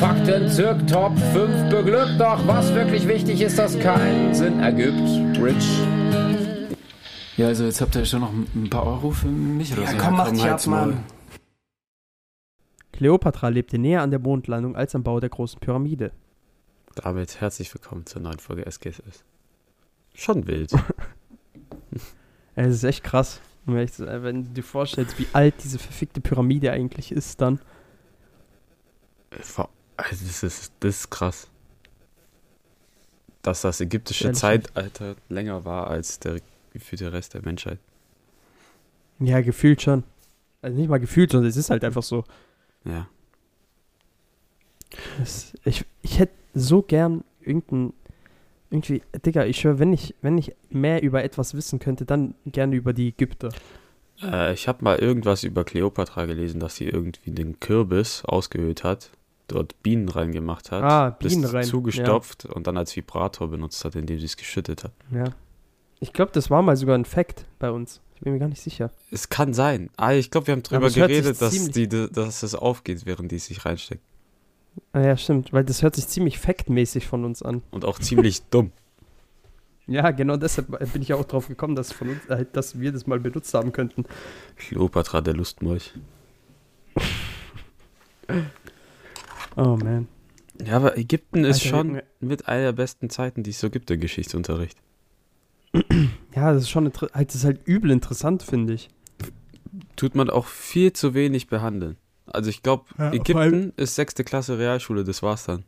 Fakten zirk Top 5 beglückt, doch was wirklich wichtig ist, dass keinen Sinn ergibt. Rich. Ja, also jetzt habt ihr schon noch ein paar Euro für mich oder Ja, so. komm, mach dich ab. Mann. Kleopatra lebte näher an der Mondlandung als am Bau der großen Pyramide. Damit herzlich willkommen zur neuen Folge SGSS. Schon wild. Es ist echt krass. Wenn du dir vorstellst, wie alt diese verfickte Pyramide eigentlich ist, dann. Vor- Also das, ist, das ist krass. Dass das ägyptische Ehrlich? Zeitalter länger war als der gefühlte Rest der Menschheit. Ja, gefühlt schon. Also nicht mal gefühlt, sondern es ist halt einfach so. Ja. Es, ich, ich hätte so gern irgendein. Irgendwie, Digga, ich schwör, wenn ich, wenn ich mehr über etwas wissen könnte, dann gerne über die Ägypter. Äh, ich habe mal irgendwas über Kleopatra gelesen, dass sie irgendwie den Kürbis ausgehöhlt hat, dort Bienen reingemacht hat, Ah, das Bienen rein. zugestopft und dann als Vibrator benutzt hat, indem sie es geschüttet hat. Ja. ja. Ich glaube, das war mal sogar ein Fact bei uns. Ich bin mir gar nicht sicher. Es kann sein. Ah, ich glaube, wir haben drüber sich geredet, dass, die, dass es aufgeht, während die es sich reinsteckt. Ah, ja, stimmt, weil das hört sich ziemlich faktmäßig von uns an. Und auch ziemlich dumm. Ja, genau deshalb bin ich ja auch drauf gekommen, dass, von uns, äh, dass wir das mal benutzt haben könnten. Kleopatra, der Lustmolch. Oh man. Ja, aber Ägypten ist Alter, schon mit einer der besten Zeiten, die es so gibt im Geschichtsunterricht. Ja, das ist schon halt, das ist halt übel interessant, finde ich. Tut man auch viel zu wenig behandeln. Also ich glaube, Ja, Ägypten ist sechste Klasse Realschule, das war's dann.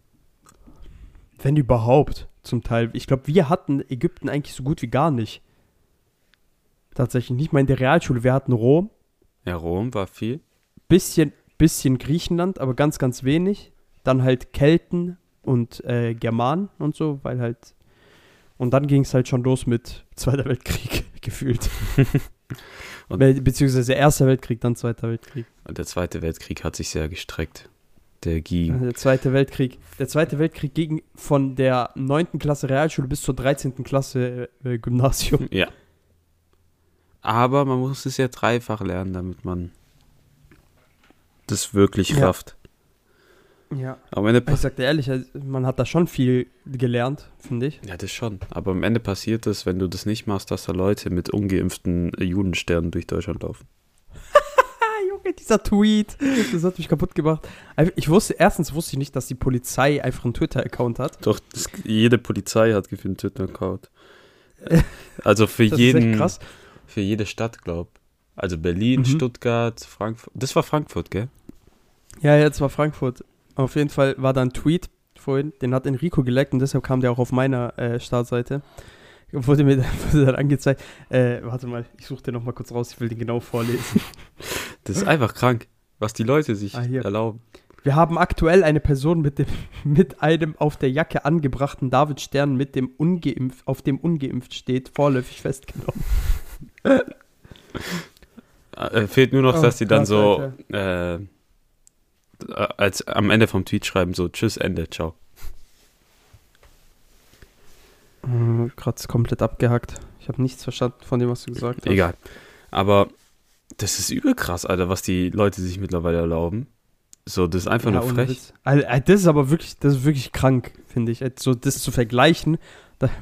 Wenn überhaupt, zum Teil. Ich glaube, wir hatten Ägypten eigentlich so gut wie gar nicht. Tatsächlich nicht mal in der Realschule. Wir hatten Rom, Ja, Rom war viel. bisschen, bisschen Griechenland, aber ganz, ganz wenig. Dann halt Kelten und äh, Germanen und so, weil halt. Und dann ging es halt schon los mit Zweiter Weltkrieg, gefühlt. Beziehungsweise Erster Weltkrieg, dann Zweiter Weltkrieg. Und der Zweite Weltkrieg hat sich sehr gestreckt. Der ging. Der Zweite Weltkrieg. Der Zweite Weltkrieg ging von der 9. Klasse Realschule bis zur 13. Klasse äh, Gymnasium. Ja. Aber man muss es ja dreifach lernen, damit man das wirklich Ja. rafft. Ja. Am Ende Ich sag dir ehrlich, also, man hat da schon viel gelernt, finde ich. Ja, das schon. Aber am Ende passiert es, wenn du das nicht machst, dass da Leute mit ungeimpften Judensternen durch Deutschland laufen. Junge, dieser Tweet. Das hat mich kaputt gemacht. Ich wusste, erstens wusste ich nicht, dass die Polizei einfach einen Twitter-Account hat. Doch, das, jede Polizei hat gefühlt einen Twitter-Account. Also für Das ist jeden, echt krass. für jede Stadt, glaub. Also Berlin, Mhm. Stuttgart, Frankfurt. Das war Frankfurt, gell? Ja, jetzt war Frankfurt. Auf jeden Fall war da ein Tweet vorhin, den hat Enrico geleckt und deshalb kam der auch auf meiner äh, Startseite. Wurde mir wurde dann angezeigt. Äh, warte mal, ich suche den nochmal kurz raus, ich will den genau vorlesen. Das ist einfach krank, was die Leute sich Ah, hier. erlauben. Wir haben aktuell eine Person mit, dem, mit einem auf der Jacke angebrachten Davidstern mit dem ungeimpft, auf dem ungeimpft steht, vorläufig festgenommen. Äh, fehlt nur noch, Oh, dass die dann krass, so als am Ende vom Tweet schreiben, so Tschüss, Ende, ciao. Äh, Gerade komplett abgehackt. Ich habe nichts verstanden von dem, was du gesagt hast. Egal. Aber das ist übel krass, Alter, was die Leute sich mittlerweile erlauben. So, das ist einfach Ja, nur frech. Witz. Also, äh, das ist aber wirklich, das ist wirklich krank, finde ich. Also, das zu vergleichen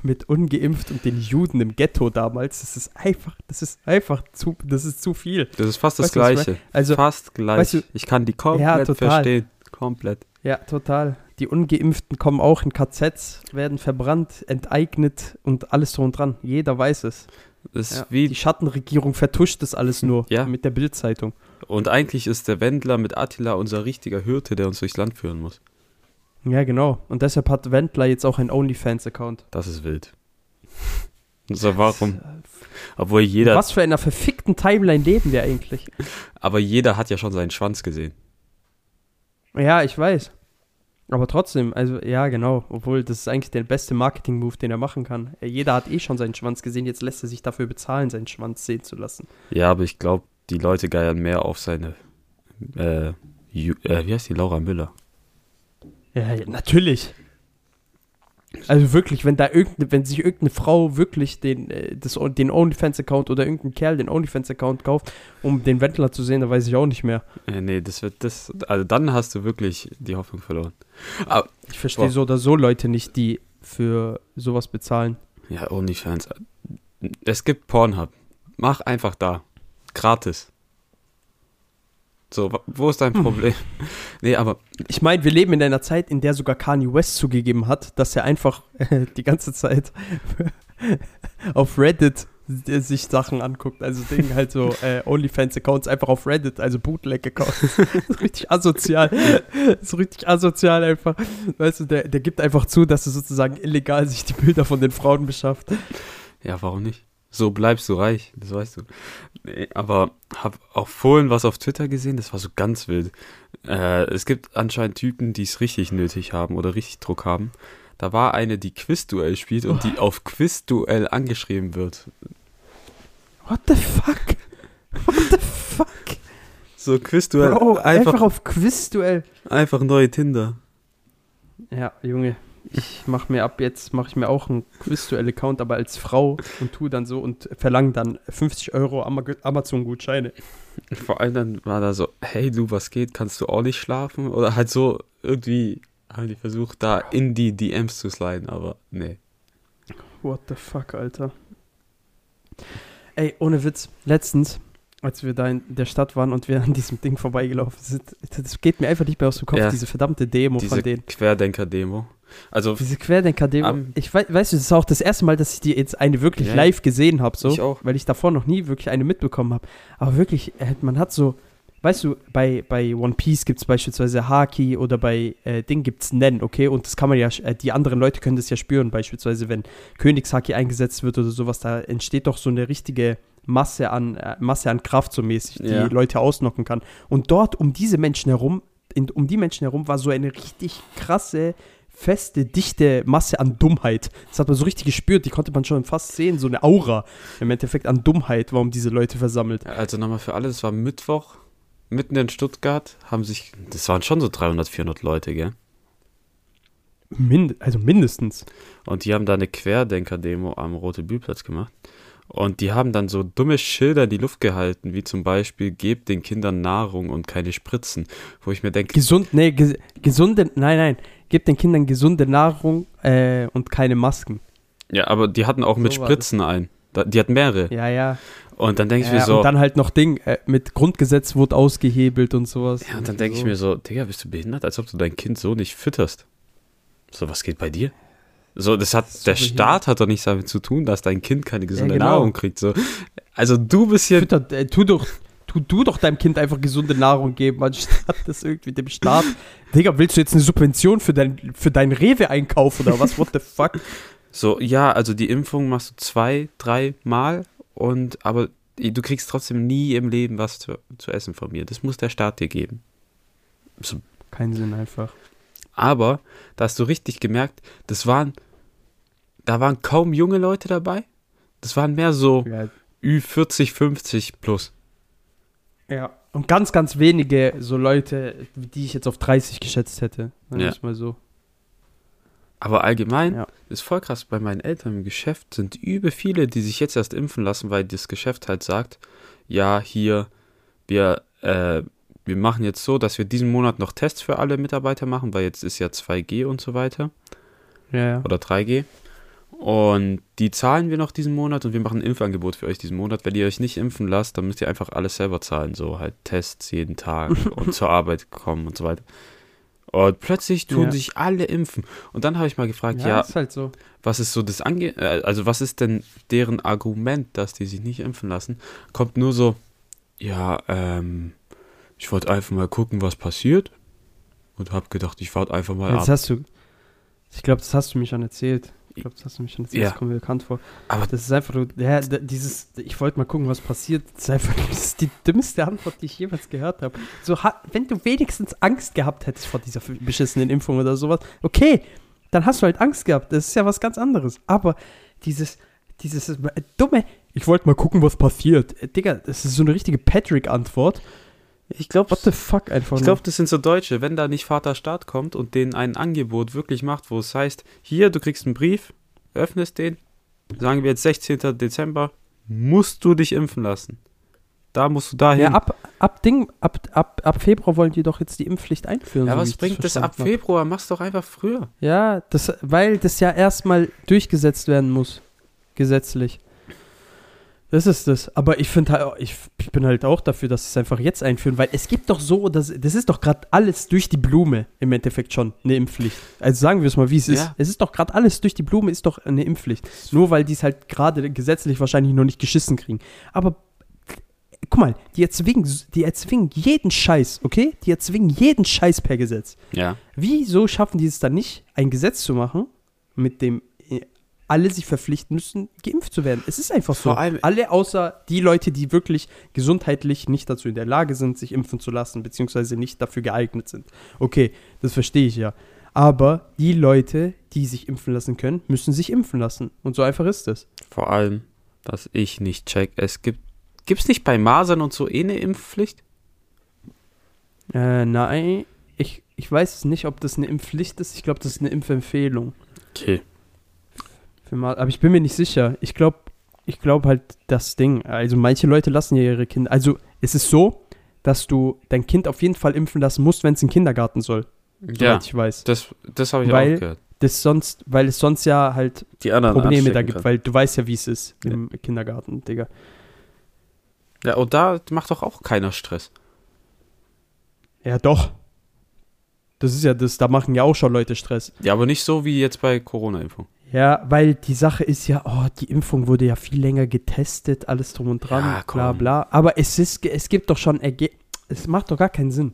mit ungeimpft und den Juden im Ghetto damals, das ist einfach, das ist einfach zu, das ist zu viel. Das ist fast das Weißt Gleiche. Also, fast gleich. weißt du- ich kann die komplett Ja, verstehen. Komplett. ja, total. Die Ungeimpften kommen auch in KZs, werden verbrannt, enteignet und alles drum und dran. Jeder weiß es. Ja. wie Die Schattenregierung vertuscht das alles nur Ja. mit der Bildzeitung. Und eigentlich ist der Wendler mit Attila unser richtiger Hirte, der uns durchs Land führen muss. Ja, genau. Und deshalb hat Wendler jetzt auch einen OnlyFans-Account. Das ist wild. So, warum? Obwohl jeder, Was für einer verfickten Timeline leben wir eigentlich? aber jeder hat ja schon seinen Schwanz gesehen. Ja, ich weiß. Aber trotzdem, also ja, genau. Obwohl, das ist eigentlich der beste Marketing-Move, den er machen kann. Jeder hat eh schon seinen Schwanz gesehen, jetzt lässt er sich dafür bezahlen, seinen Schwanz sehen zu lassen. Ja, aber ich glaube, die Leute geiern mehr auf seine, äh, Ju äh, wie heißt die, Laura Müller? Ja, ja natürlich. Also wirklich, wenn da irgendeine, wenn sich irgendeine Frau wirklich den, äh, das, den OnlyFans-Account oder irgendein Kerl den OnlyFans-Account kauft, um den Wendler zu sehen, dann weiß ich auch nicht mehr. Äh, nee, das wird, das, also dann hast du wirklich die Hoffnung verloren. Aber, Ich verstehe Boah. so oder so Leute nicht, die für sowas bezahlen. ja, OnlyFans. Es gibt Pornhub. Mach einfach da. Gratis. So, wo ist dein Problem? nee, aber Ich meine, wir leben in einer Zeit, in der sogar Kanye West zugegeben hat, dass er einfach äh, die ganze Zeit auf Reddit sich Sachen anguckt. Also Ding halt so äh, OnlyFans-Accounts einfach auf Reddit, also Bootleg-Accounts. ist richtig asozial. ist richtig asozial einfach. Weißt du, der, der gibt einfach zu, dass er sozusagen illegal sich die Bilder von den Frauen beschafft. Ja, warum nicht? So bleibst du reich, das weißt du. Nee, aber hab auch vorhin was auf Twitter gesehen, das war so ganz wild. Äh, es gibt anscheinend Typen, die es richtig nötig haben oder richtig Druck haben. Da war eine, die Quizduell spielt und die auf Quizduell angeschrieben wird. What the fuck? What the fuck? So Quizduell, Bro, einfach, einfach, auf Quizduell. einfach neue Tinder. Ja, Junge, ich mache mir ab jetzt, mache ich mir auch einen Quizduell-Account, aber als Frau und tu dann so und verlange dann 50 Euro Ama- Amazon-Gutscheine. Vor allem dann war da so, hey du, was geht, kannst du auch nicht schlafen? Oder halt so irgendwie haben die versucht, da in die DMs zu sliden, aber nee. What the fuck, Alter. Ey, ohne Witz, letztens, als wir da in der Stadt waren und wir an diesem Ding vorbeigelaufen sind, das geht mir einfach nicht mehr aus dem Kopf, Ja. diese verdammte Demo Diese von denen. Querdenker-Demo. Also, Diese Querdenker-Demo. Am- ich weiß, weißt du, das ist auch das erste Mal, dass ich die jetzt eine wirklich Ja, live gesehen habe, so, ich auch. weil ich davor noch nie wirklich eine mitbekommen habe. Aber wirklich, man hat so, weißt du, bei, bei One Piece gibt es beispielsweise Haki oder bei äh, Ding gibt es Nen, okay? Und das kann man ja, äh, die anderen Leute können das ja spüren, beispielsweise, wenn Königshaki eingesetzt wird oder sowas, da entsteht doch so eine richtige Masse an, äh, Masse an Kraft so mäßig, die Ja. Leute ausnocken kann. Und dort um diese Menschen herum, in, um die Menschen herum war so eine richtig krasse, feste, dichte Masse an Dummheit. Das hat man so richtig gespürt, die konnte man schon fast sehen, so eine Aura im Endeffekt an Dummheit, warum diese Leute versammelt. Also nochmal für alle, das war Mittwoch, mitten in Stuttgart, haben sich, das waren schon so 300, 400 Leute, gell? Mind also mindestens. Und die haben da eine Querdenker-Demo am Rote Bühlplatz gemacht. Und die haben dann so dumme Schilder in die Luft gehalten, wie zum Beispiel, gebt den Kindern Nahrung und keine Spritzen. Wo ich mir denke, Gesund, nee, ges gesunde, nein, nein, gebt den Kindern gesunde Nahrung äh, und keine Masken. ja, aber die hatten auch mit So war Spritzen ein. Die hatten mehrere. Ja, ja. Und dann denke ich ja mir so, Und dann halt noch Ding, äh, mit Grundgesetz wurde ausgehebelt und sowas. ja, und dann denke ich so. mir so, Digga, bist du behindert, als ob du dein Kind so nicht fütterst. So, was geht bei dir? So, das hat, So der. Staat hat doch nichts damit zu tun, dass dein Kind keine gesunde genau. Nahrung kriegt. So. Also du bist hier Fütter, äh, tu doch, tu, du doch deinem Kind einfach gesunde Nahrung geben, anstatt das irgendwie dem Staat. Digga, willst du jetzt eine Subvention für dein, für dein Rewe-Einkauf oder was? What the fuck? So, ja, also die Impfung machst du zwei, drei Mal und aber du kriegst trotzdem nie im Leben was zu, zu essen von mir. Das muss der Staat dir geben. So, Kein Sinn einfach. Aber da hast du richtig gemerkt, das waren, da waren kaum junge Leute dabei. Das waren mehr so Ja, Ü40, 50 plus. ja. Und ganz, ganz wenige so Leute, die ich jetzt auf 30 geschätzt hätte. Wir Ja. mal so. Aber allgemein Ja. ist voll krass. Bei meinen Eltern im Geschäft sind übel viele, die sich jetzt erst impfen lassen, weil das Geschäft halt sagt, ja, hier, wir, äh, wir machen jetzt so, dass wir diesen Monat noch Tests für alle Mitarbeiter machen, weil jetzt ist ja 2G und so weiter. Ja, ja. Oder 3G. Und die zahlen wir noch diesen Monat und wir machen ein Impfangebot für euch diesen Monat. Wenn ihr euch nicht impfen lasst, dann müsst ihr einfach alles selber zahlen. So halt Tests jeden Tag und zur Arbeit kommen und so weiter. Und plötzlich tun Ja. sich alle impfen. Und dann habe ich mal gefragt, Ja, ja, ist halt so. was ist so das Ange äh, also was ist denn deren Argument, dass die sich nicht impfen lassen? Kommt nur so, ja, ähm, ich wollte einfach mal gucken, was passiert. Und habe gedacht, ich warte einfach mal Das ab. hast du. Ich glaube, das hast du mir schon erzählt. Ich glaube, das hast du mich schon erzählt, Ja. das kommt mir bekannt vor. Aber Das ist einfach, ja, dieses, ich wollte mal gucken, was passiert. Das ist einfach das ist die dümmste Antwort, die ich jemals gehört habe. So, wenn du wenigstens Angst gehabt hättest vor dieser beschissenen Impfung oder sowas, okay, dann hast du halt Angst gehabt. Das ist ja was ganz anderes. Aber dieses, dieses äh, dumme, ich wollte mal gucken, was passiert. Äh, Digga, das ist so eine richtige Patrick-Antwort. Ich glaube, What the fuck einfach Ich glaube, das sind so Deutsche, wenn da nicht Vater Staat kommt und denen ein Angebot wirklich macht, wo es heißt, hier, du kriegst einen Brief, öffnest den, sagen wir jetzt 16. Dezember, musst du dich impfen lassen. Da musst du dahin. Ja, ab, ab Ding, ab, ab, ab Februar wollen die doch jetzt die Impfpflicht einführen. Ja, so was bringt das verstanden ab. Februar? Mach's doch einfach früher. Ja, das, weil das ja erstmal durchgesetzt werden muss. Gesetzlich. Das ist das. Aber ich finde halt, ich, ich bin halt auch dafür, dass sie es einfach jetzt einführen, weil es gibt doch so, das, das ist doch gerade alles durch die Blume im Endeffekt schon eine Impfpflicht. Also sagen wir es mal, wie es ist. Ja. Es ist doch gerade alles durch die Blume, ist doch eine Impfpflicht. Nur weil die es halt gerade gesetzlich wahrscheinlich noch nicht geschissen kriegen. Aber guck mal, die erzwingen, die erzwingen jeden Scheiß, okay? Die erzwingen jeden Scheiß per Gesetz. Ja. Wieso schaffen die es dann nicht, ein Gesetz zu machen, mit dem alle sich verpflichten müssen, geimpft zu werden? Es ist einfach so. Vor allem- alle außer die Leute, die wirklich gesundheitlich nicht dazu in der Lage sind, sich impfen zu lassen, beziehungsweise nicht dafür geeignet sind. Okay, das verstehe ich ja. Aber die Leute, die sich impfen lassen können, müssen sich impfen lassen. Und so einfach ist es. Vor allem, was ich nicht check, es gibt, gibt's nicht bei Masern und so eh eine Impfpflicht? Äh, nein, ich, ich weiß nicht, ob das eine Impfpflicht ist. Ich glaube, das ist eine Impfempfehlung. Okay. Aber ich bin mir nicht sicher. Ich glaube, ich glaube halt das Ding. Also manche Leute lassen ja ihre Kinder. Also es ist so, dass du dein Kind auf jeden Fall impfen lassen musst, wenn es in den Kindergarten soll. Ja, ich weiß. das, das habe ich Weil- auch gehört. Das sonst, weil es sonst ja halt Die anderen Probleme da gibt, kann. weil du weißt ja, wie es ist im Kindergarten, Digga. Ja, und da macht doch auch keiner Stress. Ja, doch. Das ist ja das, da machen ja auch schon Leute Stress. Ja, aber nicht so wie jetzt bei Corona-Impfung. Ja, weil die Sache ist ja, oh, die Impfung wurde ja viel länger getestet, alles drum und dran, Ja, bla bla. Aber es ist, es gibt doch schon Erge es macht doch gar keinen Sinn.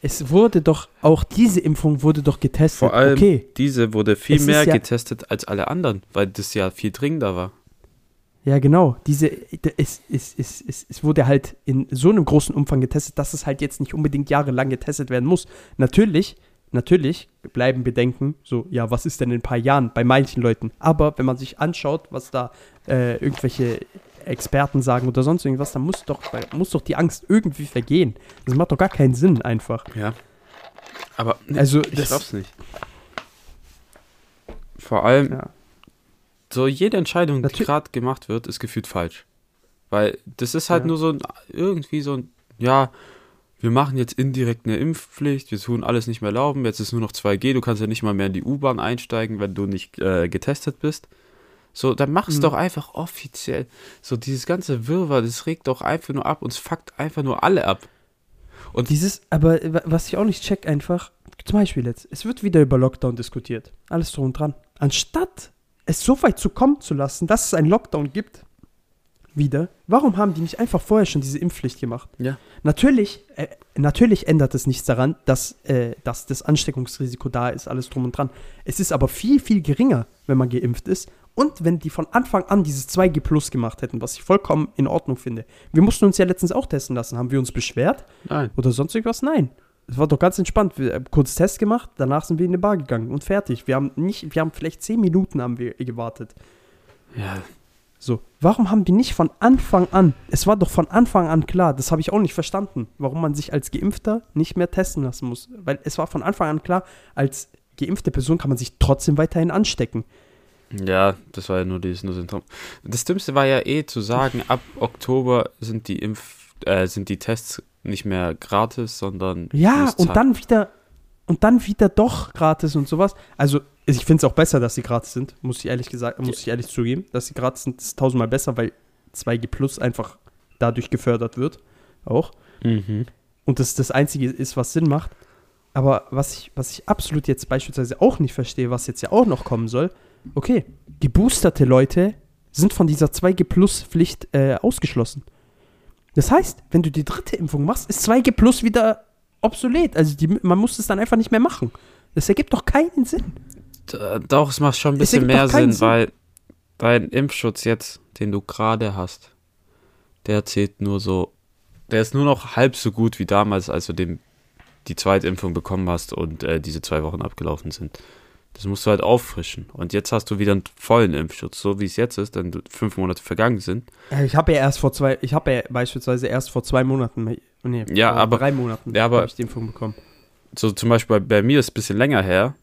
Es wurde doch, auch diese Impfung wurde doch getestet. Vor allem, okay. diese wurde viel Es mehr ja- getestet als alle anderen, weil das ja viel dringender war. Ja, genau. Diese, es, es, es, es, es wurde halt in so einem großen Umfang getestet, dass es halt jetzt nicht unbedingt jahrelang getestet werden muss. Natürlich, natürlich bleiben Bedenken, so, ja, was ist denn in ein paar Jahren bei manchen Leuten? Aber wenn man sich anschaut, was da äh, irgendwelche Experten sagen oder sonst irgendwas, dann muss doch, muss doch die Angst irgendwie vergehen. Das macht doch gar keinen Sinn einfach. Ja. Aber Also, ich das- glaub's nicht. Vor allem, Ja. so jede Entscheidung, die Natür- gerade gemacht wird, ist gefühlt falsch. Weil das ist halt Ja. nur so ein, irgendwie so ein, ja, wir machen jetzt indirekt eine Impfpflicht, wir tun alles nicht mehr erlauben, jetzt ist nur noch 2G, du kannst ja nicht mal mehr in die U-Bahn einsteigen, wenn du nicht äh, getestet bist. So, dann mach's Mhm. doch einfach offiziell. So, dieses ganze Wirrwarr, das regt doch einfach nur ab und es fuckt einfach nur alle ab. Und dieses, aber wa- was ich auch nicht check, einfach, zum Beispiel jetzt, es wird wieder über Lockdown diskutiert. Alles drum und dran. Anstatt es so weit zu kommen zu lassen, dass es einen Lockdown gibt, wieder, warum haben die nicht einfach vorher schon diese Impfpflicht gemacht? Ja. Natürlich, äh, natürlich ändert es nichts daran, dass, äh, dass das Ansteckungsrisiko da ist, alles drum und dran. Es ist aber viel, viel geringer, wenn man geimpft ist. Und wenn die von Anfang an dieses 2G Plus gemacht hätten, was ich vollkommen in Ordnung finde. Wir mussten uns ja letztens auch testen lassen. Haben wir uns beschwert? Nein. Oder sonst irgendwas? Nein. Es war doch ganz entspannt. Wir haben kurz Test gemacht, danach sind wir in eine Bar gegangen und fertig. Wir haben nicht, wir haben vielleicht zehn Minuten haben wir gewartet. Ja, So, warum haben die nicht von Anfang an, es war doch von Anfang an klar, das habe ich auch nicht verstanden, warum man sich als Geimpfter nicht mehr testen lassen muss. Weil es war von Anfang an klar, als geimpfte Person kann man sich trotzdem weiterhin anstecken. Ja, das war ja nur dieses nur Symptom. Das Dümmste war ja eh zu sagen, ab Oktober sind die Impf, äh, sind die Tests nicht mehr gratis, sondern Ja, und dann wieder, und dann wieder doch gratis und sowas. Also, ich finde es auch besser, dass sie gratis sind, muss ich ehrlich gesagt, muss ich ehrlich zugeben. Dass sie gratis sind, ist tausendmal besser, weil 2G Plus einfach dadurch gefördert wird. Auch. Mhm. und das das Einzige ist, was Sinn macht. Aber was ich, was ich absolut jetzt beispielsweise auch nicht verstehe, was jetzt ja auch noch kommen soll, okay, geboosterte Leute sind von dieser 2G-Plus-Pflicht äh, ausgeschlossen. Das heißt, wenn du die dritte Impfung machst, ist 2G Plus wieder obsolet. Also die, man muss es dann einfach nicht mehr machen. Das ergibt doch keinen Sinn. D- Doch, es macht schon ein bisschen mehr keinen Sinn, weil dein Impfschutz jetzt, den du gerade hast, der zählt nur so, der ist nur noch halb so gut wie damals, als du den, die zweite Impfung bekommen hast und äh, diese zwei Wochen abgelaufen sind. Das musst du halt auffrischen. Und jetzt hast du wieder einen vollen Impfschutz, so wie es jetzt ist, denn fünf Monate vergangen sind. Äh, Ich habe ja erst vor zwei, ich habe ja beispielsweise erst vor zwei Monaten, nee, Ja, vor aber- drei Monaten ja, aber- habe ich die Impfung bekommen. So zum Beispiel bei, bei mir ist es ein bisschen länger her.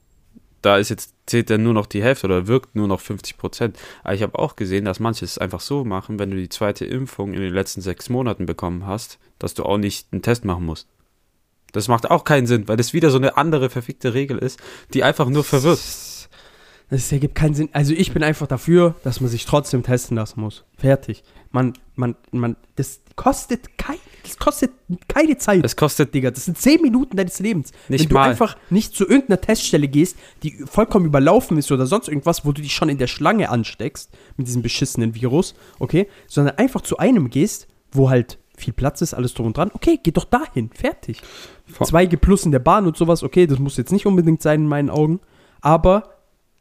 Da ist jetzt, zählt dann nur noch die Hälfte oder wirkt nur noch 50 Prozent. Aber ich habe auch gesehen, dass manche es einfach so machen, wenn du die zweite Impfung in den letzten sechs Monaten bekommen hast, dass du auch nicht einen Test machen musst. Das macht auch keinen Sinn, weil das wieder so eine andere verfickte Regel ist, die einfach nur verwirrt. Das ergibt keinen Sinn. Also ich bin einfach dafür, dass man sich trotzdem testen lassen muss. Fertig. Man, man, man, das kostet kein, das kostet keine Zeit. Es kostet Digga, das sind 10 Minuten deines Lebens. Nicht Wenn du mal. einfach nicht zu irgendeiner Teststelle gehst, die vollkommen überlaufen ist oder sonst irgendwas, wo du dich schon in der Schlange ansteckst mit diesem beschissenen Virus, okay, sondern einfach zu einem gehst, wo halt viel Platz ist, alles drum und dran, okay, geh doch dahin, fertig. Vor- 2G plus in der Bahn und sowas, okay, das muss jetzt nicht unbedingt sein in meinen Augen, aber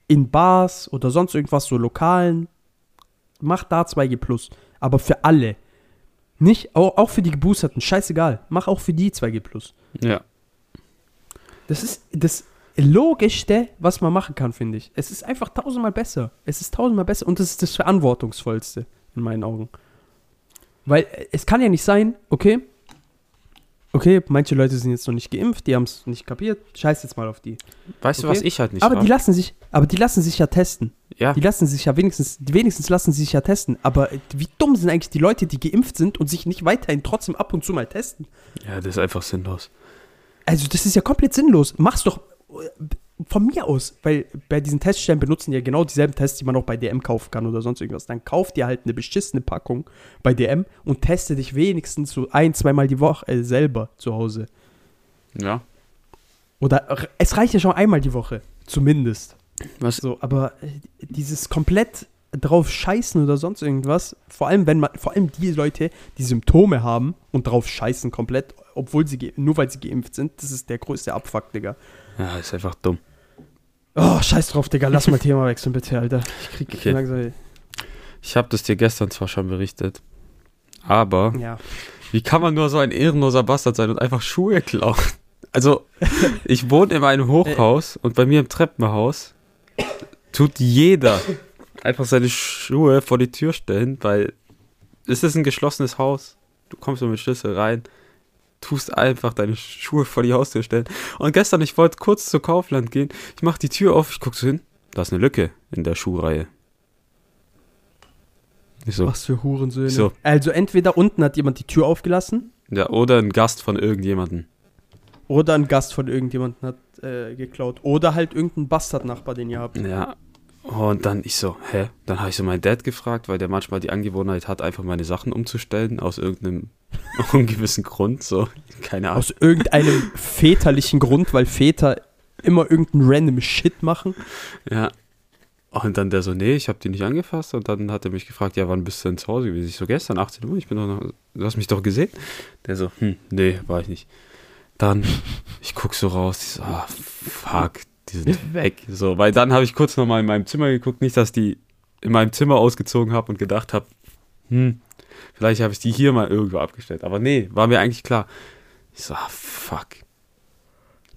in Bars oder sonst irgendwas, so Lokalen, mach da 2G plus, aber für alle. Nicht, auch, auch für die Geboosterten, scheißegal, mach auch für die 2G plus. ja. Das ist das Logischste, was man machen kann, finde ich. Es ist einfach tausendmal besser. Es ist tausendmal besser und das ist das Verantwortungsvollste in meinen Augen. Weil äh, es kann ja nicht sein, okay, okay, manche Leute sind jetzt noch nicht geimpft, die haben es nicht kapiert, scheiß jetzt mal auf die. Weißt du, Okay. was ich halt nicht aber die lassen sich, aber die lassen sich ja testen. Ja, Die lassen sich ja wenigstens, die wenigstens lassen sie sich ja testen. Aber wie dumm sind eigentlich die Leute, die geimpft sind und sich nicht weiterhin trotzdem ab und zu mal testen? ja, das ist einfach sinnlos. Also, das ist ja komplett sinnlos. Mach's doch äh, von mir aus, weil bei diesen Teststellen benutzen ja genau dieselben Tests, die man auch bei DM kaufen kann oder sonst irgendwas. Dann kauf dir halt eine beschissene Packung bei DM und teste dich wenigstens so ein, zweimal die Woche äh, selber zu Hause. Ja. Oder r- es reicht ja schon einmal die Woche, zumindest. Was, So, aber äh, dieses komplett drauf scheißen oder sonst irgendwas, vor allem wenn man, vor allem die Leute, die Symptome haben und drauf scheißen komplett, obwohl sie, nur weil sie geimpft sind, das ist der größte Abfuck, Digga. ja, ist einfach dumm. Oh, scheiß drauf, Digga, lass mal Thema wechseln, bitte, Alter. Ich krieg Okay. langsam. Ich habe das dir gestern zwar schon berichtet, aber Ja. Wie kann man nur so ein ehrenloser Bastard sein und einfach Schuhe klauen? Also, ich wohne in einem Hochhaus und bei mir im Treppenhaus tut jeder einfach seine Schuhe vor die Tür stellen, weil es ist ein geschlossenes Haus. Du kommst nur mit Schlüssel rein, tust einfach deine Schuhe vor die Haustür stellen. Und gestern, ich wollte kurz zu Kaufland gehen, ich mach die Tür auf, ich guck so hin, da ist eine Lücke in der Schuhreihe. Ich so, Was für Hurensöhne. So. Also entweder unten hat jemand die Tür aufgelassen ja, oder ein Gast von irgendjemandem. oder ein Gast von irgendjemandem hat äh, geklaut. Oder halt irgendein Bastardnachbar, den ihr habt. Ja. Und dann ich so, hä? Dann habe ich so meinen Dad gefragt, weil der manchmal die Angewohnheit hat, einfach meine Sachen umzustellen, aus irgendeinem ungewissen Grund. So, keine Ahnung. Aus irgendeinem väterlichen Grund, weil Väter immer irgendeinen random Shit machen. Ja. Und dann der so, nee, ich habe die nicht angefasst. Und dann hat er mich gefragt, ja, wann bist du denn zu Hause gewesen? Ich so, gestern, 18 Uhr, ich bin doch noch, du hast mich doch gesehen. Der so, hm, nee, war ich nicht. Dann, ich guck so raus, ich so, ah, fuck, die sind weg. So, weil dann habe ich kurz nochmal in meinem Zimmer geguckt, nicht, dass die in meinem Zimmer ausgezogen habe und gedacht habe, hm, vielleicht habe ich die hier mal irgendwo abgestellt. Aber nee, war mir eigentlich klar. Ich so, ah, fuck.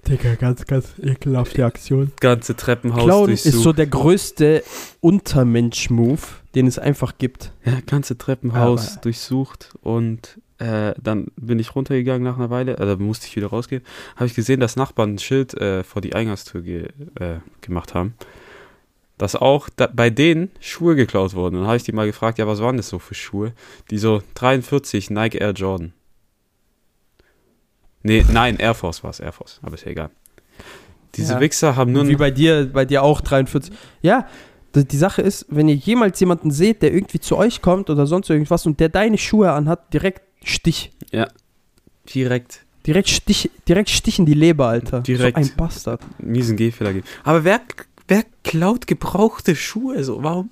Digga, ganz, ganz ekelhafte Aktion. Ganze Treppenhaus Klauen ist durchsucht. so der größte Untermensch-Move, den es einfach gibt. Ja, ganze Treppenhaus Aber- durchsucht und äh, dann bin ich runtergegangen nach einer Weile, also musste ich wieder rausgehen, habe ich gesehen, dass Nachbarn ein Schild äh, vor die Eingangstür ge äh, gemacht haben, dass auch da, bei denen Schuhe geklaut wurden. Und dann habe ich die mal gefragt, ja, was waren das so für Schuhe? Die so 43 Nike Air Jordan. Nee, nein, Air Force war es, Air Force, aber ist ja egal. Diese Ja. Wichser haben nur Wie bei dir, bei dir auch 43. Ja, die Sache ist, wenn ihr jemals jemanden seht, der irgendwie zu euch kommt oder sonst irgendwas und der deine Schuhe anhat, direkt Stich. direkt Direkt Stich, direkt Stich in die Leber, Alter. Direkt. So ein Bastard. miesen Gehfehler gibt. Aber wer, wer klaut gebrauchte Schuhe? So, warum?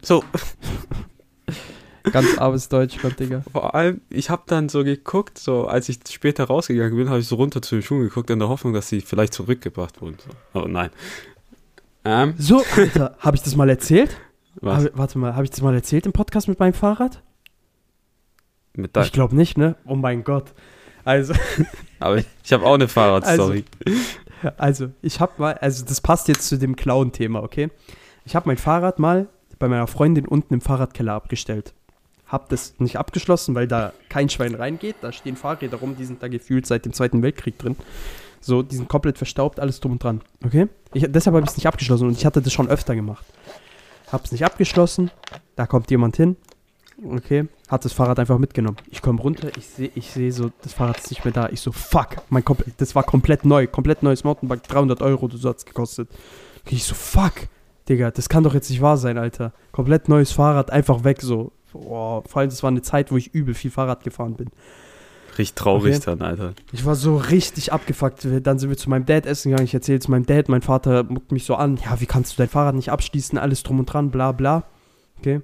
So, Ganz armes Deutschland, Digga. vor allem, ich habe dann so geguckt, so als ich später rausgegangen bin, habe ich so runter zu den Schuhen geguckt, in der Hoffnung, dass sie vielleicht zurückgebracht wurden. So. Aber nein. Ähm, So, Alter, habe ich das mal erzählt? was? Hab, warte mal, habe ich das mal erzählt im Podcast mit meinem Fahrrad? Mit Ich glaube nicht, ne? Oh mein Gott. Also, aber ich, ich habe auch eine Fahrradstory. also ich habe mal, also das passt jetzt zu dem Clown-Thema, okay? Ich habe mein Fahrrad mal bei meiner Freundin unten im Fahrradkeller abgestellt. Hab das nicht abgeschlossen, weil da kein Schwein reingeht. Da stehen Fahrräder rum, die sind da gefühlt seit dem Zweiten Weltkrieg drin. So, die sind komplett verstaubt, alles drum und dran. Okay? Ich, deshalb habe ich es nicht abgeschlossen und ich hatte das schon öfter gemacht. Hab's nicht abgeschlossen, da kommt jemand hin, okay, hat das Fahrrad einfach mitgenommen. Ich komme runter, ich sehe ich seh so, das Fahrrad ist nicht mehr da. Ich so, fuck, mein Komple das war komplett neu, komplett neues Mountainbike, 300 Euro, das hat's gekostet. Okay, ich so, fuck, Digga, das kann doch jetzt nicht wahr sein, Alter. Komplett neues Fahrrad, einfach weg so. Boah, vor allem, das war eine Zeit, wo ich übel viel Fahrrad gefahren bin. Richtig traurig Okay. dann, Alter. Ich war so richtig abgefuckt. Dann sind wir zu meinem Dad essen gegangen. Ich erzähle es meinem Dad. Mein Vater muckt mich so an. Ja, wie kannst du dein Fahrrad nicht abschließen? Alles drum und dran, bla bla. Okay.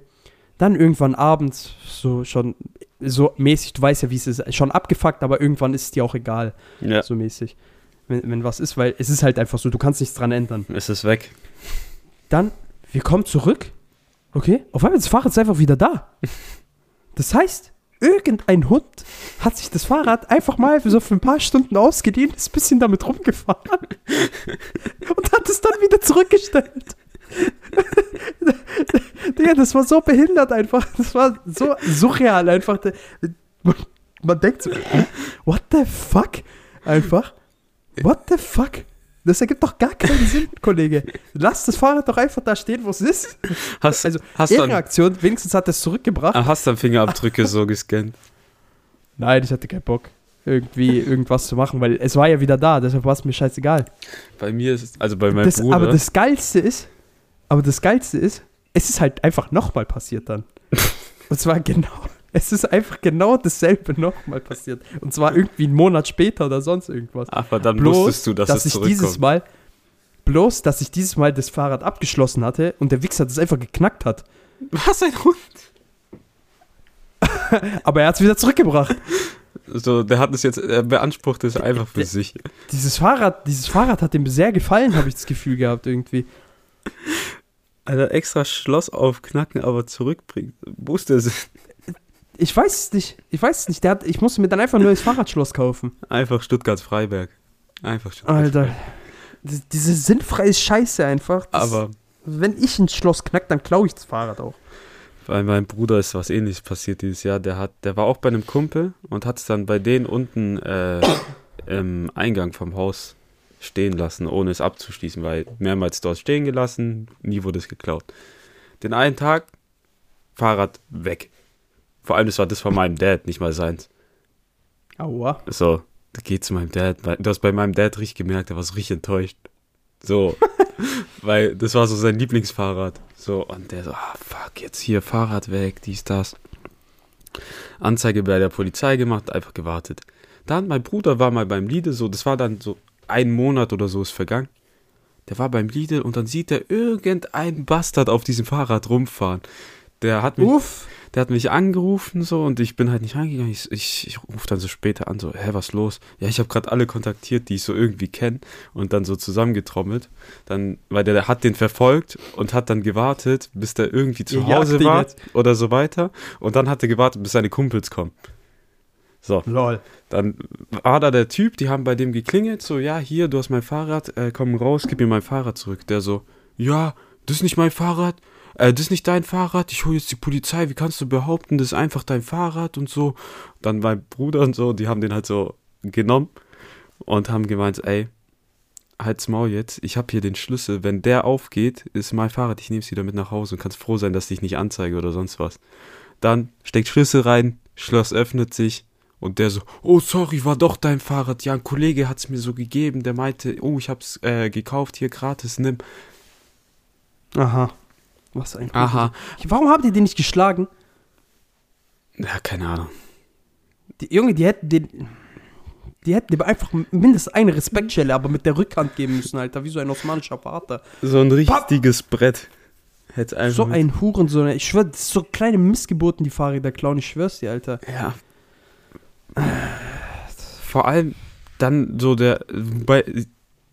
Dann irgendwann abends, so schon so mäßig, du weißt ja, wie es ist, schon abgefuckt, aber irgendwann ist es dir auch egal, Ja, so mäßig. Wenn, wenn was ist, weil es ist halt einfach so, du kannst nichts dran ändern. es ist weg. Dann, wir kommen zurück. Okay, auf einmal ist das Fahrrad ist einfach wieder da. Das heißt, irgendein Hund hat sich das Fahrrad einfach mal so für ein paar Stunden ausgeliehen, ist ein bisschen damit rumgefahren und hat es dann wieder zurückgestellt. Digga, das war so behindert einfach. Das war so surreal einfach. Man, denkt so, what the fuck? Einfach. What the fuck? Das ergibt doch gar keinen Sinn, Kollege. Lass das Fahrrad doch einfach da stehen, wo es ist. Hast, Also, hast, dann, Ehrenaktion, wenigstens hat er es zurückgebracht. ah, hast dann Fingerabdrücke so gescannt. Nein, ich hatte keinen Bock, irgendwie irgendwas zu machen, weil es war ja wieder da, deshalb war es mir scheißegal. Bei mir ist es, also bei meinem Das, Bruder. aber das Geilste ist, aber das Geilste ist, es ist halt einfach nochmal passiert dann. Und zwar genau, es ist einfach genau dasselbe nochmal passiert. Und zwar irgendwie einen Monat später oder sonst irgendwas. aber dann Bloß, wusstest du, dass, dass es ich dieses. Mal, bloß, dass ich dieses Mal das Fahrrad abgeschlossen hatte und der Wichser das einfach geknackt hat. Was ein Hund? Aber er hat es wieder zurückgebracht. So, der hat es jetzt, er beansprucht es einfach für sich. Dieses Fahrrad, dieses Fahrrad hat ihm sehr gefallen, habe ich das Gefühl gehabt irgendwie. Alter, extra Schloss aufknacken, aber zurückbringen. Wo ist der Sinn? Ich weiß es nicht. Ich weiß es nicht. Der hat, ich musste mir dann einfach ein neues Fahrradschloss kaufen. Einfach Stuttgart-Freiberg. Einfach Stuttgart. Alter. Die- Diese sinnfreie Scheiße einfach. Das- Aber Wenn ich ein Schloss knack, dann klaue ich das Fahrrad auch. bei meinem Bruder ist was ähnliches passiert dieses Jahr. Der hat, der war auch bei einem Kumpel und hat es dann bei denen unten äh, im Eingang vom Haus stehen lassen, ohne es abzuschließen, weil mehrmals dort stehen gelassen, nie wurde es geklaut. Den einen Tag, Fahrrad weg. Vor allem, das war das von meinem Dad, nicht mal seins. Aua. So, da geht zu meinem Dad. Du hast bei meinem Dad richtig gemerkt, er war so richtig enttäuscht. So, weil das war so sein Lieblingsfahrrad. So, und der so, ah, fuck, jetzt hier Fahrrad weg, dies, das. Anzeige bei der Polizei gemacht, einfach gewartet. Dann, mein Bruder war mal beim Lidl, so, das war dann so ein Monat oder so ist vergangen. Der war beim Lidl und dann sieht er irgendeinen Bastard auf diesem Fahrrad rumfahren. Der hat mich, Uff. Der hat mich angerufen so und ich bin halt nicht reingegangen. Ich, ich, ich rufe dann so später an, so, hä, was los? Ja, ich habe gerade alle kontaktiert, die ich so irgendwie kenne und dann so zusammengetrommelt. Dann, weil der, der hat den verfolgt und hat dann gewartet, bis der irgendwie zu Ihr Hause war jetzt. oder so weiter. Und dann hat er gewartet, bis seine Kumpels kommen. So, Lol. dann war da der Typ, die haben bei dem geklingelt, so, ja, hier, du hast mein Fahrrad, äh, komm raus, gib mir mein Fahrrad zurück. Der so, ja, das ist nicht mein Fahrrad, äh, das ist nicht dein Fahrrad, ich hole jetzt die Polizei, wie kannst du behaupten, das ist einfach dein Fahrrad und so. Dann mein Bruder und so, die haben den halt so genommen und haben gemeint, ey, halt's Maul jetzt, ich habe hier den Schlüssel, wenn der aufgeht, ist mein Fahrrad, ich nehme es wieder mit nach Hause und kannst froh sein, dass ich nicht anzeige oder sonst was. Dann steckt Schlüssel rein, Schloss öffnet sich und der so, oh sorry, war doch dein Fahrrad. Ja, ein Kollege hat's mir so gegeben, der meinte, oh, ich hab's äh, gekauft, hier gratis, nimm. Aha. Was ein Aha. Warum habt ihr den nicht geschlagen? Ja, keine Ahnung. Die, Junge, die hätten den. Die hätten dem einfach mindestens eine Respektschelle, aber mit der Rückhand geben müssen, Alter, wie so ein osmanischer Vater. So ein richtiges Brett. Hätte einfach So mit- ein Hurensohn, ich schwör, das ist so kleine Missgeburten, die Fahrräder klauen, ich schwör's dir, Alter. Ja. Vor allem dann so der, bei,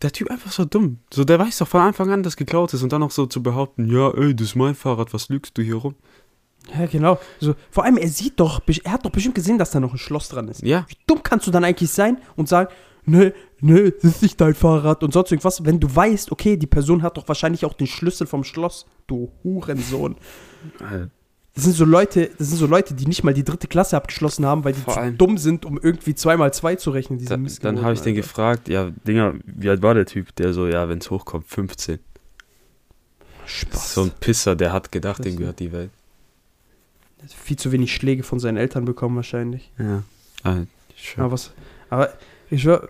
der Typ einfach so dumm. So, der weiß doch von Anfang an, dass geklaut ist und dann noch so zu behaupten, ja, ey, das ist mein Fahrrad, was lügst du hier rum? Ja, genau. So, vor allem, er sieht doch, er hat doch bestimmt gesehen, dass da noch ein Schloss dran ist. Ja. Wie dumm kannst du dann eigentlich sein und sagen, ne, ne, das ist nicht dein Fahrrad und sonst irgendwas, wenn du weißt, okay, die Person hat doch wahrscheinlich auch den Schlüssel vom Schloss, du Hurensohn. Äh, Das sind so Leute, das sind so Leute, die nicht mal die dritte Klasse abgeschlossen haben, weil die Vor zu allem- dumm sind, um irgendwie zweimal zwei zu rechnen. Diese Da, dann habe ich den Alter. gefragt, ja, Dinger, wie alt war der Typ? Der so, ja, wenn es hochkommt, 15. Spaß. So ein Pisser, der hat gedacht, Das dem gehört die Welt. Viel zu wenig Schläge von seinen Eltern bekommen wahrscheinlich. Ja. Schön. Aber, was, aber ich schwör,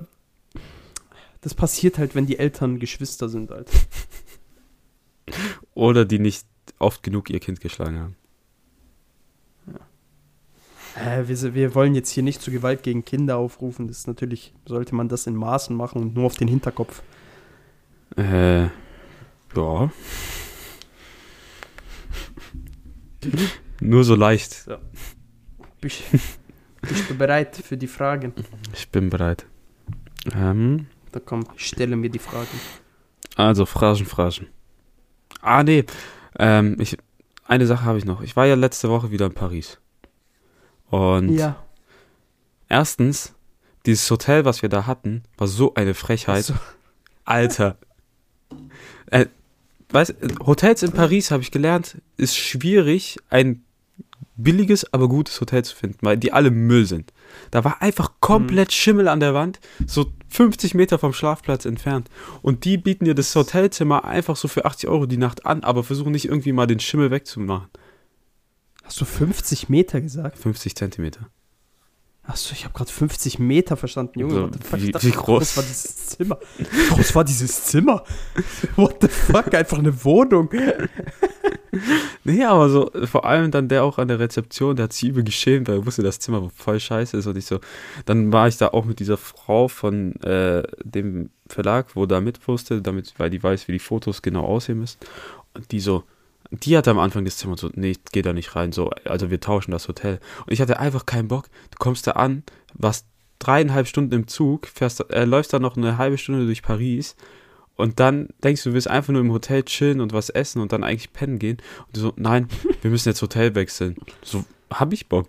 das passiert halt, wenn die Eltern Geschwister sind, Alter. Oder die nicht oft genug ihr Kind geschlagen haben. Äh, wir, wir wollen jetzt hier nicht zu Gewalt gegen Kinder aufrufen. Das ist natürlich, sollte man das in Maßen machen und nur auf den Hinterkopf. Äh, ja. Nur so leicht. Bist, bist du bereit für die Fragen? Ich bin bereit. Ähm, Da komm, stelle mir die Fragen. also, Phrasen, Phrasen. Ah, nee. Ähm, ich, eine Sache habe ich noch. Ich war ja letzte Woche wieder in Paris. Und Ja. erstens, dieses Hotel, was wir da hatten, war so eine Frechheit. So, Alter. Äh, weißt, Hotels in Paris, habe ich gelernt, ist schwierig, ein billiges, aber gutes Hotel zu finden, weil die alle Müll sind. Da war einfach komplett Schimmel an der Wand, so 50 Meter vom Schlafplatz entfernt. Und die bieten dir das Hotelzimmer einfach so für 80 Euro die Nacht an, aber versuchen nicht irgendwie mal den Schimmel wegzumachen. Hast du 50 Meter gesagt? 50 Zentimeter. Achso, ich habe gerade 50 Meter verstanden, Junge. So, what the fuck? wie- dachte, wie groß? war dieses Zimmer? Wie groß war dieses Zimmer? What the fuck? Einfach eine Wohnung. Nee, aber so, vor allem dann der auch an der Rezeption, der hat sich übel geschämt, weil er wusste, das Zimmer voll scheiße ist und ich so, dann war ich da auch mit dieser Frau von äh, dem Verlag, wo da mit wusste, damit, weil die weiß, wie die Fotos genau aussehen müssen. Und die so, die hatte am Anfang des Zimmers so, nee, ich geh da nicht rein, so, also wir tauschen das Hotel. Und ich hatte einfach keinen Bock, du kommst da an, warst dreieinhalb Stunden im Zug, fährst, äh, läufst dann noch eine halbe Stunde durch Paris und dann denkst du, du willst einfach nur im Hotel chillen und was essen und dann eigentlich pennen gehen. Und du so, nein, wir müssen jetzt Hotel wechseln. So, hab ich Bock.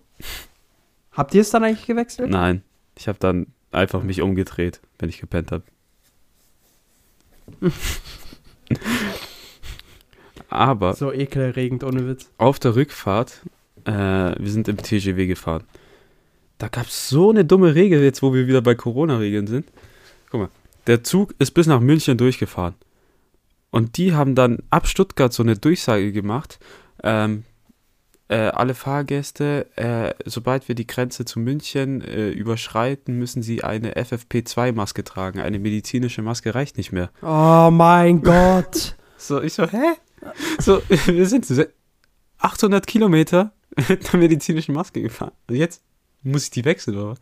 Habt ihr es dann eigentlich gewechselt? Nein, ich habe dann einfach mich umgedreht, wenn ich gepennt habe. Aber So ekelerregend, ohne Witz. auf der Rückfahrt, äh, wir sind im TGW gefahren. Da gab es so eine dumme Regel, jetzt wo wir wieder bei Corona-Regeln sind. Guck mal, der Zug ist bis nach München durchgefahren. Und die haben dann ab Stuttgart so eine Durchsage gemacht. Ähm, äh, alle Fahrgäste, äh, sobald wir die Grenze zu München äh, überschreiten, müssen sie eine FFP2-Maske tragen. Eine medizinische Maske reicht nicht mehr. Oh mein Gott. So, ich so, hä? So, wir sind so 800 Kilometer mit einer medizinischen Maske gefahren. Und jetzt muss ich die wechseln, oder was?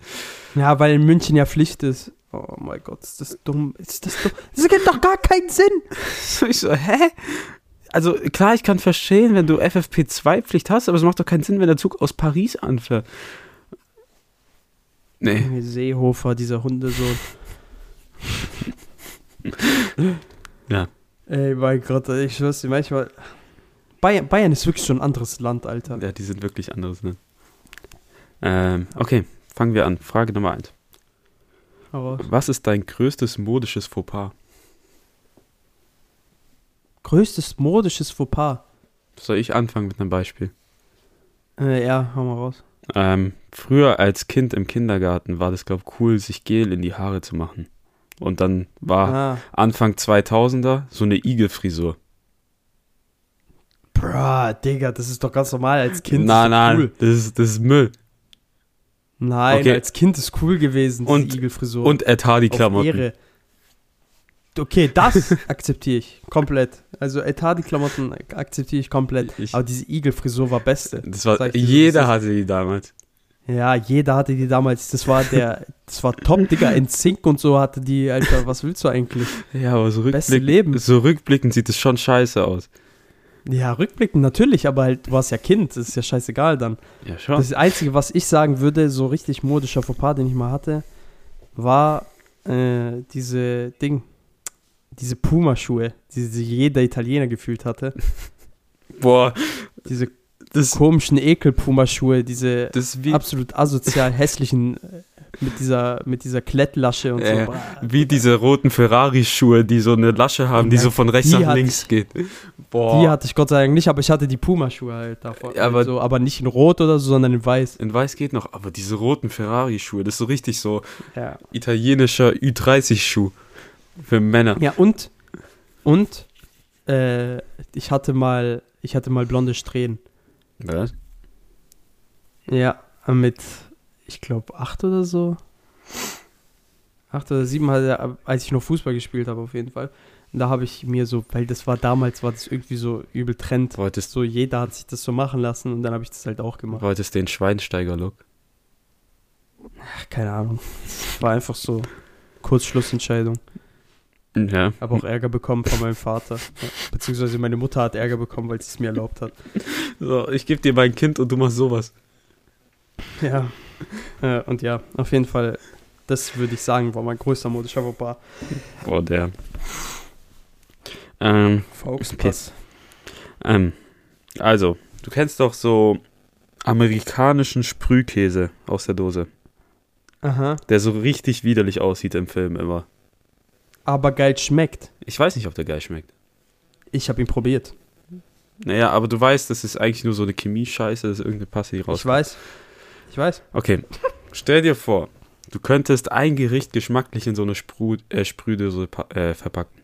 Ja, weil in München ja Pflicht ist. Oh mein Gott, ist das dumm. Ist das dumm? Das ergibt doch gar keinen Sinn. So, ich so, hä? Also, klar, ich kann verstehen, wenn du FFP2-Pflicht hast, aber es macht doch keinen Sinn, wenn der Zug aus Paris anfährt. Nee. Seehofer, dieser Hundesohn. Ja. Ey, mein Gott, ich schwör's dir, manchmal. Bayern, Bayern ist wirklich so ein anderes Land, Alter. Ja, die sind wirklich anderes, ne? Ähm, okay, fangen wir an. Frage Nummer 1. Aber Was ist dein größtes modisches Fauxpas? größtes modisches Fauxpas. Soll ich anfangen mit einem Beispiel? Äh, ja, hau mal raus. Ähm, früher als Kind im Kindergarten war das, glaube ich, cool, sich Gel in die Haare zu machen. Und dann war Ah, Anfang 2000er so eine Igelfrisur. bruh, Digga, das ist doch ganz normal als Kind. nein, nein, Cool. das, ist, das ist Müll. Nein, Okay. als Kind ist cool gewesen, diese Und- Igelfrisur. Und Etadi-Klamotten. Ehre. Okay, das akzeptiere ich komplett. Also Etadi-Klamotten akzeptiere ich komplett. Ich- Aber diese Igelfrisur war beste. Das war, jeder das ist- hatte die damals. Ja, jeder hatte die damals. Das war der, das war top, Digga. In Sync und so hatte die, Alter, was willst du eigentlich? Ja, aber so Beste rückblickend, Leben. so rückblickend sieht es schon scheiße aus. Ja, rückblickend natürlich, aber halt, du warst ja Kind, das ist ja scheißegal dann. Ja, schon. Das Einzige, was ich sagen würde, so richtig modischer Fauxpas, den ich mal hatte, war äh, diese Ding, diese Puma-Schuhe, die sich jeder Italiener gefühlt hatte. Boah, Diese das, komischen Ekel-Puma-Schuhe, diese absolut asozial hässlichen äh, mit dieser, mit dieser Klettlasche und Äh, so. wie diese roten Ferrari-Schuhe, die so eine Lasche haben, die so von rechts die nach links geht. Die Boah. hatte ich Gott sei Dank nicht, aber ich hatte die Puma-Schuhe halt davon. Aber- aber, so, aber nicht in Rot oder so, sondern in Weiß. in weiß geht noch, aber diese roten Ferrari-Schuhe, das ist so richtig so Ja, italienischer Ü30-Schuh für Männer. ja und, und äh, ich hatte mal, ich hatte mal blonde Strähnen. Was? Ja, mit, ich glaube, acht oder so. Acht oder sieben, hatte, als ich noch Fußball gespielt habe, auf jeden Fall. Und da habe ich mir so, weil das war damals, war das irgendwie so übel Trend. Wolltest, So, jeder hat sich das so machen lassen und dann habe ich das halt auch gemacht. wolltest den Schweinsteiger-Look? Keine Ahnung. War einfach so Kurzschlussentscheidung. Ja. Habe auch Ärger bekommen von meinem Vater. Ja, Beziehungsweise meine Mutter hat Ärger bekommen, weil sie es mir erlaubt hat. So, ich gebe dir mein Kind und du machst sowas. Ja. Äh, und ja, auf jeden Fall, das würde ich sagen, war mein größter modischer Fauxpas. Boah, der. Ähm, Volkspass. ähm, also, du kennst doch so amerikanischen Sprühkäse aus der Dose, Aha. der so richtig widerlich aussieht im Film immer. Aber geil schmeckt. Ich weiß nicht, ob der geil schmeckt. Ich habe ihn probiert. Naja, aber du weißt, das ist eigentlich nur so eine Chemie-Scheiße, das ist irgendeine Passe, die raus. Ich weiß. Ich weiß. Okay, stell dir vor, du könntest ein Gericht geschmacklich in so eine Sprüh, äh, Sprühdose äh, verpacken.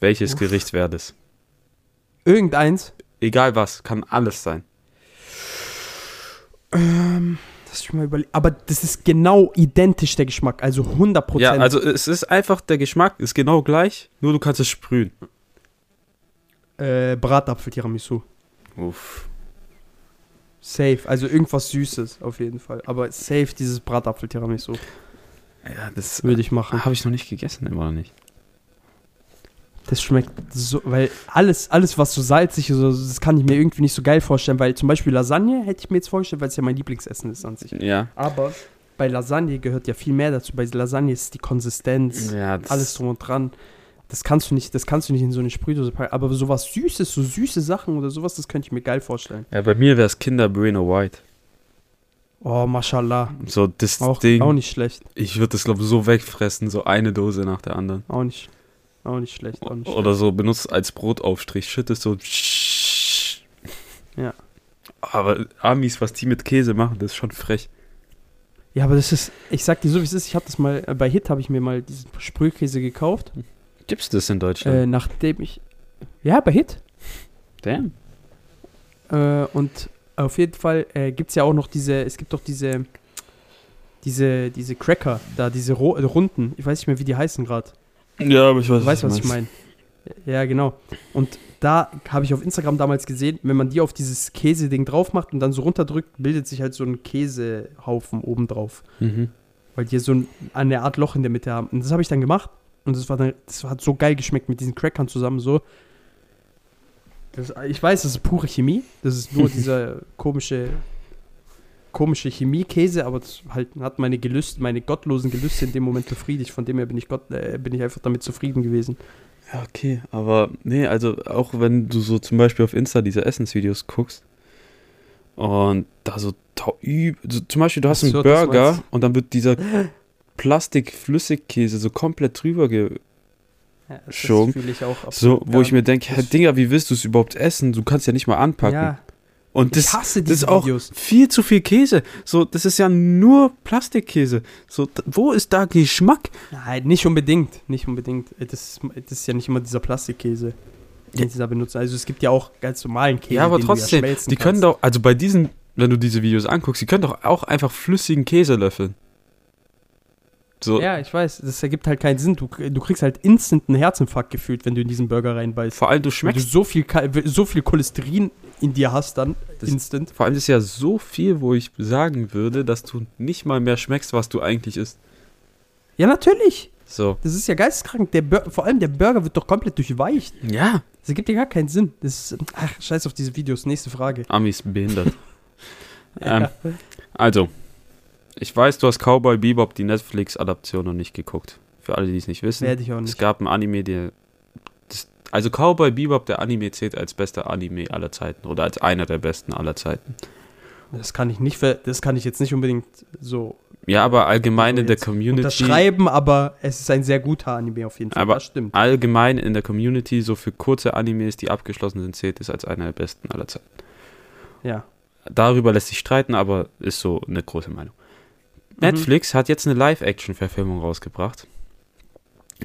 Welches Uff. Gericht wäre das? Irgendeins. Egal was, kann alles sein. Ähm, lass ich mal überlegen. Aber das ist genau identisch der Geschmack. Also 100%. Ja, also es ist einfach, der Geschmack ist genau gleich, nur du kannst es sprühen. Äh, Bratapfel-Tiramisu. Uff. Safe. Also irgendwas Süßes auf jeden Fall. Aber safe dieses Bratapfel-Tiramisu. Ja, das Würde ich machen. habe ich noch nicht gegessen, immer noch nicht. Das schmeckt so, weil alles, alles was so salzig ist, das kann ich mir irgendwie nicht so geil vorstellen, weil zum Beispiel Lasagne hätte ich mir jetzt vorgestellt, weil es ja mein Lieblingsessen ist an sich. Ja. Aber bei Lasagne gehört ja viel mehr dazu. Bei Lasagne ist die Konsistenz, Ja, alles drum und dran. Das kannst du nicht, das kannst du nicht in so eine Sprühdose packen. Aber sowas Süßes, so süße Sachen oder sowas, das könnte ich mir geil vorstellen. Ja, bei mir wäre es Kinder Bueno White. Oh, mashallah. So das Auch, Ding. auch nicht schlecht. Ich würde das glaube ich so wegfressen, so eine Dose nach der anderen. Auch nicht. Auch nicht schlecht. Auch nicht Oder so benutzt als Brotaufstrich, schüttest so. Ja. Aber Amis, was die mit Käse machen, das ist schon frech. Ja, aber das ist, ich sag dir so, wie es ist. Ich habe das mal, äh, bei Hit habe ich mir mal diesen Sprühkäse gekauft. Gibt's das in Deutschland? Äh, nachdem ich. Ja, bei Hit. Damn. Äh, und auf jeden Fall äh, gibt es ja auch noch diese, es gibt doch diese, diese, diese Cracker, da, diese Ro äh, Runden. Ich weiß nicht mehr, wie die heißen gerade. Ja, aber ich weiß, Du weißt, was ich meine. Ja, genau. Und da habe ich auf Instagram damals gesehen, wenn man die auf dieses Käse-Ding drauf macht und dann so runterdrückt, bildet sich halt so ein Käsehaufen oben drauf. Mhm. Weil die so ein, eine Art Loch in der Mitte haben. Und das habe ich dann gemacht. Und das war dann, das hat so geil geschmeckt mit diesen Crackern zusammen so. Das, ich weiß, das ist pure Chemie. Das ist nur dieser komische, komische Chemie-Käse, aber das halt hat meine Gelüste, meine gottlosen Gelüste in dem Moment befriedigt. Von dem her bin ich Gott, äh, bin ich einfach damit zufrieden gewesen. Ja, okay. Aber nee, also auch wenn du so zum Beispiel auf Insta diese Essensvideos guckst und da so, so zum Beispiel du hast einen so, das Burger und dann wird dieser Plastik-Flüssigkäse so komplett drüber ge Ja, das fühle ich auch. so, wo ich gar mir denke, Herr Das- Dinger, wie willst du es überhaupt essen? Du kannst ja nicht mal anpacken. Ja, und ich das, hasse das diese ist auch Videos. viel zu viel Käse. So, das ist ja nur Plastikkäse. So, wo ist da Geschmack? Nein, nicht unbedingt. Nicht unbedingt. Äh, Das, das ist ja nicht immer dieser Plastikkäse, den sie da benutzen. Also es gibt ja auch ganz normalen Käse. ja, aber trotzdem, ja schmelzen die können kannst. doch, also bei diesen, wenn du diese Videos anguckst, die können doch auch einfach flüssigen Käse löffeln. So, Ja, ich weiß. Das ergibt halt keinen Sinn. Du, du kriegst halt instant einen Herzinfarkt gefühlt, wenn du in diesen Burger reinbeißt. vor allem du Weil du schmeckst, so viel, so viel Cholesterin in dir hast dann, Das- instant. vor allem ist ja so viel, wo ich sagen würde, dass du nicht mal mehr schmeckst, was du eigentlich isst. Ja, natürlich. So. Das ist ja geisteskrank. Der Bur vor allem der Burger wird doch komplett durchweicht. Ja. Das ergibt ja gar keinen Sinn. Das ist, ach, scheiß auf diese Videos. Nächste Frage. Amis behindert. Ja. Ähm, also, ich weiß, du hast Cowboy Bebop, die Netflix-Adaption, noch nicht geguckt. Für alle, die es nicht wissen. Werde ich auch Es nicht. gab ein Anime, der. Das, also Cowboy Bebop, der Anime zählt als bester Anime aller Zeiten oder als einer der besten aller Zeiten. Das kann ich nicht, das kann ich jetzt nicht unbedingt so Ja, aber allgemein in der Community. unterschreiben, aber es ist ein sehr guter Anime auf jeden Fall. Aber- das stimmt. Allgemein in der Community, so für kurze Animes, die abgeschlossen sind, zählt es als einer der besten aller Zeiten. Ja. Darüber lässt sich streiten, aber ist so eine große Meinung. Mhm. Netflix hat jetzt eine Live-Action-Verfilmung rausgebracht.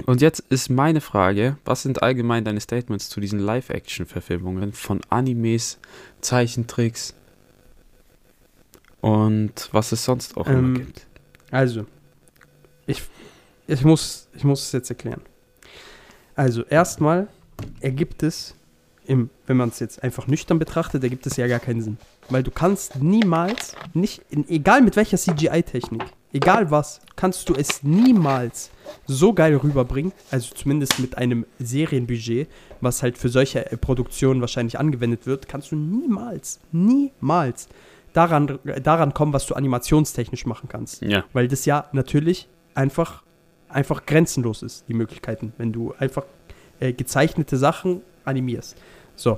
Und jetzt ist meine Frage, was sind allgemein deine Statements zu diesen Live-Action-Verfilmungen von Animes, Zeichentricks und was es sonst auch Ähm, immer gibt? Also, ich, ich, muss, ich muss es jetzt erklären. Also, erstmal ergibt es, im, wenn man es jetzt einfach nüchtern betrachtet, ergibt es ja gar keinen Sinn. Weil du kannst niemals, nicht, in, egal mit welcher CGI-Technik, egal was, kannst du es niemals so geil rüberbringen, also zumindest mit einem Serienbudget, was halt für solche äh, Produktionen wahrscheinlich angewendet wird, kannst du niemals, niemals daran, daran kommen, was du animationstechnisch machen kannst. Ja, weil das ja natürlich einfach, einfach grenzenlos ist, die Möglichkeiten, wenn du einfach äh, gezeichnete Sachen animierst. So,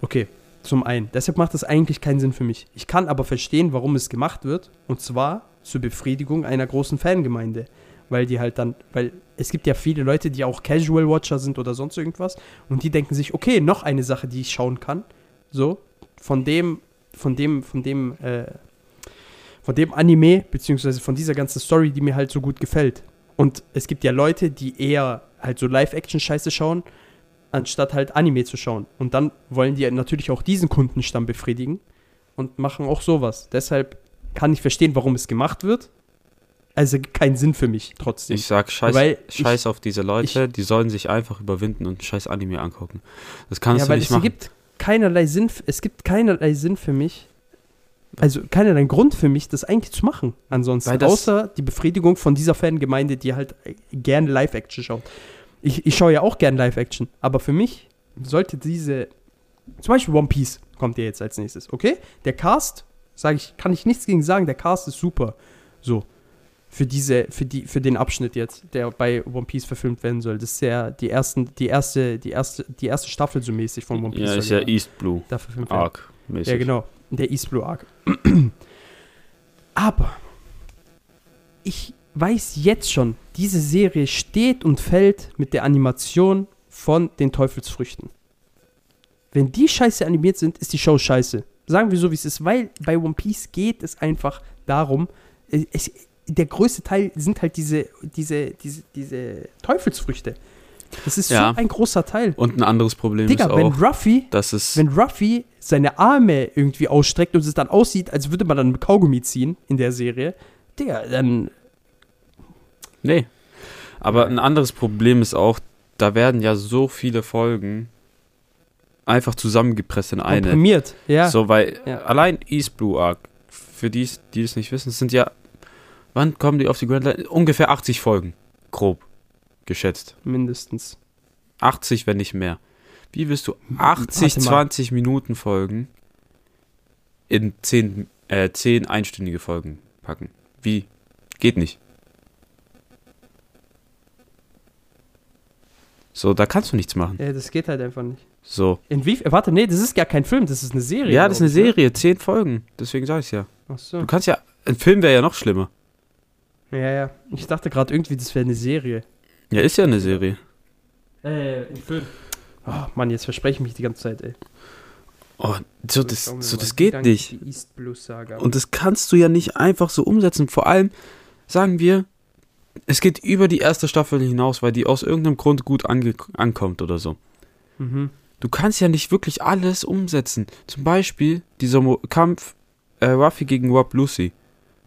okay, zum einen. Deshalb macht das eigentlich keinen Sinn für mich. Ich kann aber verstehen, warum es gemacht wird, und zwar zur Befriedigung einer großen Fangemeinde. Weil die halt dann, weil es gibt ja viele Leute, die auch Casual Watcher sind oder sonst irgendwas, und die denken sich, okay, noch eine Sache, die ich schauen kann. So, von dem, von dem, von dem, äh, von dem Anime, beziehungsweise von dieser ganzen Story, die mir halt so gut gefällt. Und es gibt ja Leute, die eher halt so Live-Action-Scheiße schauen, anstatt halt Anime zu schauen. Und dann wollen die natürlich auch diesen Kundenstamm befriedigen und machen auch sowas. Deshalb kann ich verstehen, warum es gemacht wird. Also keinen Sinn für mich trotzdem. ich sag Scheiß, Weil ich- Scheiß auf diese Leute, die sollen sich einfach überwinden und scheiß Anime angucken. Das kannst ja, du weil nicht es machen. gibt keinerlei Sinn, es gibt keinerlei Sinn für mich, also keinerlei Grund für mich, das eigentlich zu machen. Ansonsten, außer die Befriedigung von dieser Fangemeinde, die halt äh, gerne Live-Action schaut. Ich, ich schaue ja auch gerne Live-Action, aber für mich sollte diese, zum Beispiel One Piece kommt ja jetzt als nächstes, okay? Der Cast, sage ich, kann ich nichts gegen sagen, der Cast ist super. So. Für diese, für die, für den Abschnitt jetzt, der bei One Piece verfilmt werden soll. Das ist ja die ersten, die erste, die erste, die erste Staffel so mäßig von One Piece. ja, ist ja East Blue da verfilmt. Arc mäßig. Ja, genau. Der East Blue Arc. Aber ich weiß jetzt schon, diese Serie steht und fällt mit der Animation von den Teufelsfrüchten. Wenn die scheiße animiert sind, ist die Show scheiße. Sagen wir so, wie es ist, weil bei One Piece geht es einfach darum, es, der größte Teil sind halt diese, diese, diese, diese Teufelsfrüchte. Das ist Ja. so ein großer Teil. Und ein anderes Problem Digga, ist wenn auch, Ruffy dass es wenn Ruffy seine Arme irgendwie ausstreckt und es dann aussieht, als würde man dann Kaugummi ziehen in der Serie, Digga, dann. Nee. Aber ein anderes Problem ist auch, da werden ja so viele Folgen einfach zusammengepresst in eine. Komprimiert. Ja. So, weil Ja. allein East Blue Arc, für die, die es nicht wissen, sind ja, wann kommen die auf die Grand Line? Ungefähr 80 Folgen, grob geschätzt. Mindestens. 80, wenn nicht mehr. Wie willst du Warte 80, mal. 20 Minuten Folgen in 10, äh, 10 einstündige Folgen packen? Wie? Geht nicht. So, da kannst du nichts machen. Ja, das geht halt einfach nicht. So. Inwie warte, nee, das ist gar kein Film, das ist eine Serie. Ja, das ist eine ich, Serie, 10 Folgen. Deswegen sag ich's ja. Ne? Ach so. Du kannst ja, ein Film wäre ja noch schlimmer. Ja, ja. Ich dachte gerade irgendwie, das wäre eine Serie. Ja, ist ja eine Serie. Äh, ein Film. Oh, Mann, jetzt verspreche ich mich die ganze Zeit, ey. Oh, so, das, so, das geht nicht. Und das kannst du ja nicht einfach so umsetzen. Vor allem, sagen wir, es geht über die erste Staffel hinaus, weil die aus irgendeinem Grund gut ankommt oder so. mhm. Du kannst ja nicht wirklich alles umsetzen. Zum Beispiel dieser Mo Kampf äh, Ruffy gegen Rob Lucy.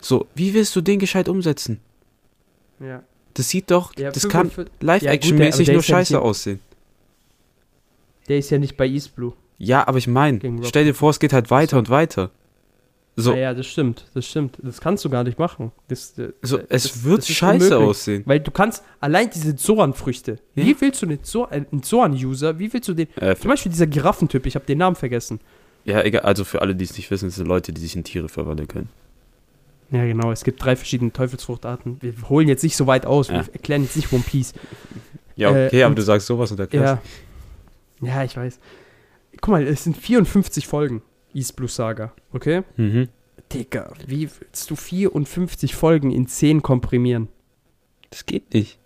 So, wie willst du den gescheit umsetzen? Ja. Das sieht doch, Ja, das 45 kann Live-Action-mäßig Ja, nur ja scheiße nicht- aussehen. Der ist ja nicht bei East Blue. Ja, aber ich meine, stell dir vor, es geht halt weiter und weiter. So, Ah, ja, das stimmt, das stimmt. Das kannst du gar nicht machen. Das, äh, so das- es das- wird das scheiße unmöglich. aussehen. Weil du kannst allein diese Zoan-Früchte. Ja. Wie willst du den äh, einen Zoan-User, wie willst du den. Äh, Zum Beispiel dieser Giraffentyp, ich habe den Namen vergessen. ja, egal, also für alle, die es nicht wissen, es sind Leute, die sich in Tiere verwandeln können. Ja, genau. Es gibt drei verschiedene Teufelsfruchtarten. Wir holen jetzt nicht so weit aus. Ja. Wir erklären jetzt nicht One Piece. Ja, Äh, okay, aber und- du sagst sowas und erklärst. Ja. Ja, ich weiß. Guck mal, es sind 54 Folgen. East Blue Saga. Okay? Mhm. Digga, wie willst du 54 Folgen in 10 komprimieren? Das geht nicht.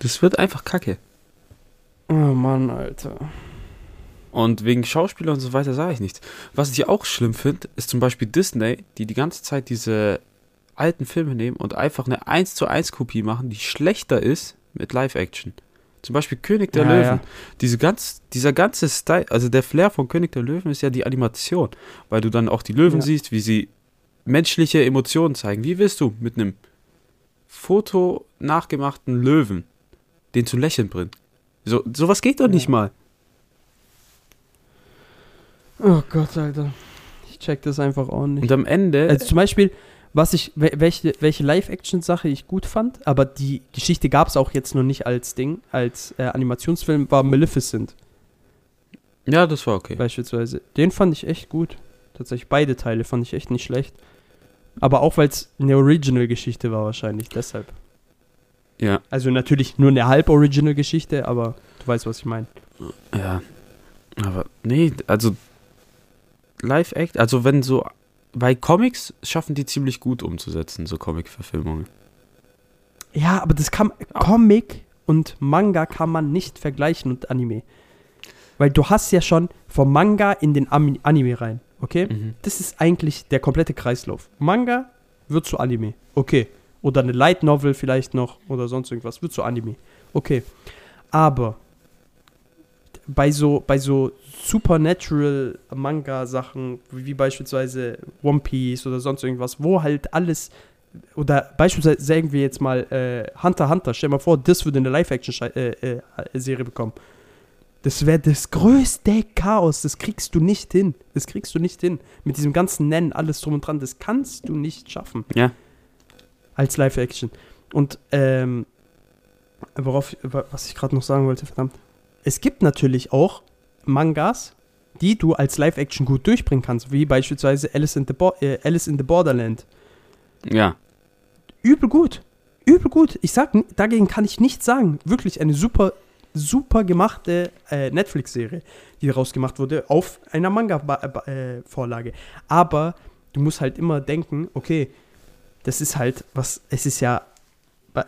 Das wird einfach kacke. Oh Mann, Alter. Und wegen Schauspieler und so weiter sage ich nichts. Was ich auch schlimm finde, ist zum Beispiel Disney, die die ganze Zeit diese alten Filme nehmen und einfach eine 1 zu 1 Kopie machen, die schlechter ist mit Live-Action. Zum Beispiel König der Ja, Löwen. ja. Diese ganz, dieser ganze Style, also der Flair von König der Löwen ist ja die Animation, weil du dann auch die Löwen Ja. siehst, wie sie menschliche Emotionen zeigen. Wie willst du mit einem Foto nachgemachten Löwen den zu lächeln bringen? So, sowas geht doch nicht mal. Oh Gott, Alter. Ich check das einfach auch nicht. Und am Ende. Also zum Beispiel, was ich, wel- welche, welche Live-Action-Sache ich gut fand, aber die Geschichte gab es auch jetzt noch nicht als Ding, als äh, Animationsfilm, war Maleficent ja, das war okay. beispielsweise. Den fand ich echt gut. Tatsächlich beide Teile fand ich echt nicht schlecht. Aber auch weil es eine Original-Geschichte war wahrscheinlich, deshalb. Ja, Also natürlich nur eine halb-Original-Geschichte, aber du weißt, was ich meine. ja. Aber nee, also Live-Act, also wenn so. Bei Comics schaffen die ziemlich gut umzusetzen, so Comic-Verfilmungen. Ja, aber das kann Comic und Manga kann man nicht vergleichen und Anime. Weil du hast ja schon vom Manga in den Ami Anime rein, okay? Mhm. Das ist eigentlich der komplette Kreislauf. Manga wird zu Anime, okay. Oder eine Light Novel vielleicht noch oder sonst irgendwas wird zu Anime, okay. Aber bei so, bei so Supernatural Manga-Sachen, wie beispielsweise One Piece oder sonst irgendwas, wo halt alles oder beispielsweise sagen wir jetzt mal äh, Hunter Hunter, stell mal vor, das würde eine Live-Action-Serie äh, Serie bekommen. Das wäre das größte Chaos, das kriegst du nicht hin. Das kriegst du nicht hin. Mit diesem ganzen Nennen, alles drum und dran, das kannst du nicht schaffen. Ja. Als Live-Action. Und, ähm, worauf, was ich gerade noch sagen wollte, verdammt. Es gibt natürlich auch Mangas, die du als Live-Action gut durchbringen kannst, wie beispielsweise Alice in the, Bo äh, Alice in the Borderland Ja. übel gut. Übel gut. Ich sag, dagegen kann ich nichts sagen. Wirklich eine super, super gemachte äh, Netflix-Serie, die daraus gemacht wurde, auf einer Manga-Vorlage. Aber du musst halt immer denken, okay, das ist halt was, es ist ja,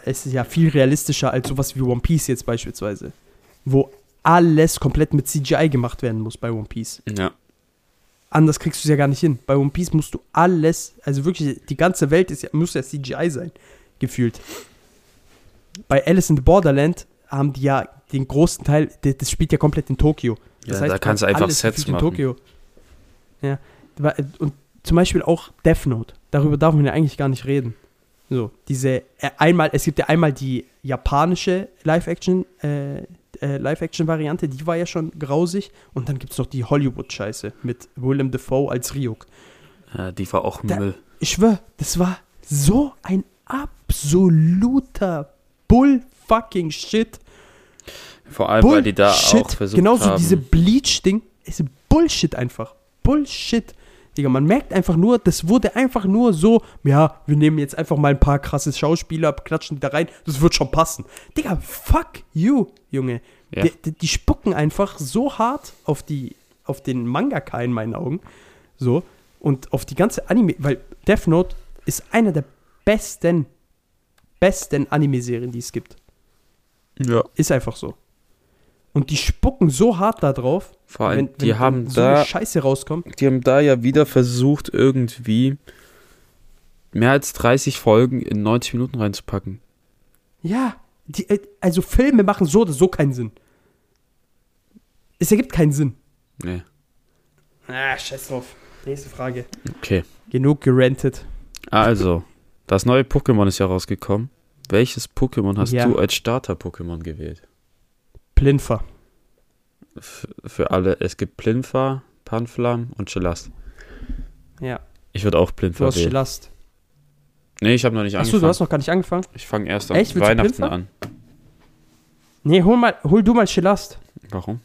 es ist ja viel realistischer als sowas wie One Piece jetzt beispielsweise. Wo alles komplett mit CGI gemacht werden muss bei One Piece Ja. anders kriegst du es ja gar nicht hin. Bei One Piece musst du alles, also wirklich, die ganze Welt ist ja, muss ja CGI sein, gefühlt. Bei Alice in the Borderland haben die ja den großen Teil, das, das spielt ja komplett in Tokio. Ja, da kannst du einfach alles Sets machen. In Tokio. Ja. Und zum Beispiel auch Death Note. Darüber darf man ja eigentlich gar nicht reden. So, diese, äh, einmal, es gibt ja einmal die japanische Live-Action, äh, äh, Live-Action-Variante, die war ja schon grausig. Und dann gibt es noch die Hollywood-Scheiße mit Willem Dafoe als Ryuk. ja die war auch Müll. Ich schwör, das war so ein absoluter Bull-fucking Shit. Vor allem, weil die da Bullshit. auch versucht Genauso haben. diese Bleach-Ding ist Bullshit einfach. Bullshit. Digga, man merkt einfach nur, das wurde einfach nur so, ja, wir nehmen jetzt einfach mal ein paar krasse Schauspieler, klatschen die da rein, das wird schon passen. Digga, fuck you, Junge. Ja. Die, die, die spucken einfach so hart auf, die, auf den Mangaka in meinen Augen. So. Und auf die ganze Anime, weil Death Note ist eine der besten, besten Anime-Serien, die es gibt. ja. Ist einfach so. Und die spucken so hart da drauf, Vor allem, wenn, die wenn haben so da eine Scheiße rauskommt. die haben da ja wieder versucht, irgendwie mehr als 30 Folgen in 90 Minuten reinzupacken. Ja, die, äh, also Filme machen so oder so keinen Sinn. Es ergibt keinen Sinn. Nee. Ah, scheiß drauf. Nächste Frage. Okay. Genug gerantet. Also, das neue Pokémon ist ja rausgekommen. Welches Pokémon hast Ja. du als Starter-Pokémon gewählt? Plinfer. Für alle, es gibt Plinfa, Panflam und Chelast. Ja, Ich würde auch du Plinfa hast wählen. Gelast. Nee, ich habe noch nicht Achso, angefangen. du hast noch gar nicht angefangen? ich fange erst am Echt? Du Weihnachten an. Nee, hol, mal, hol du mal Gelast. Warum?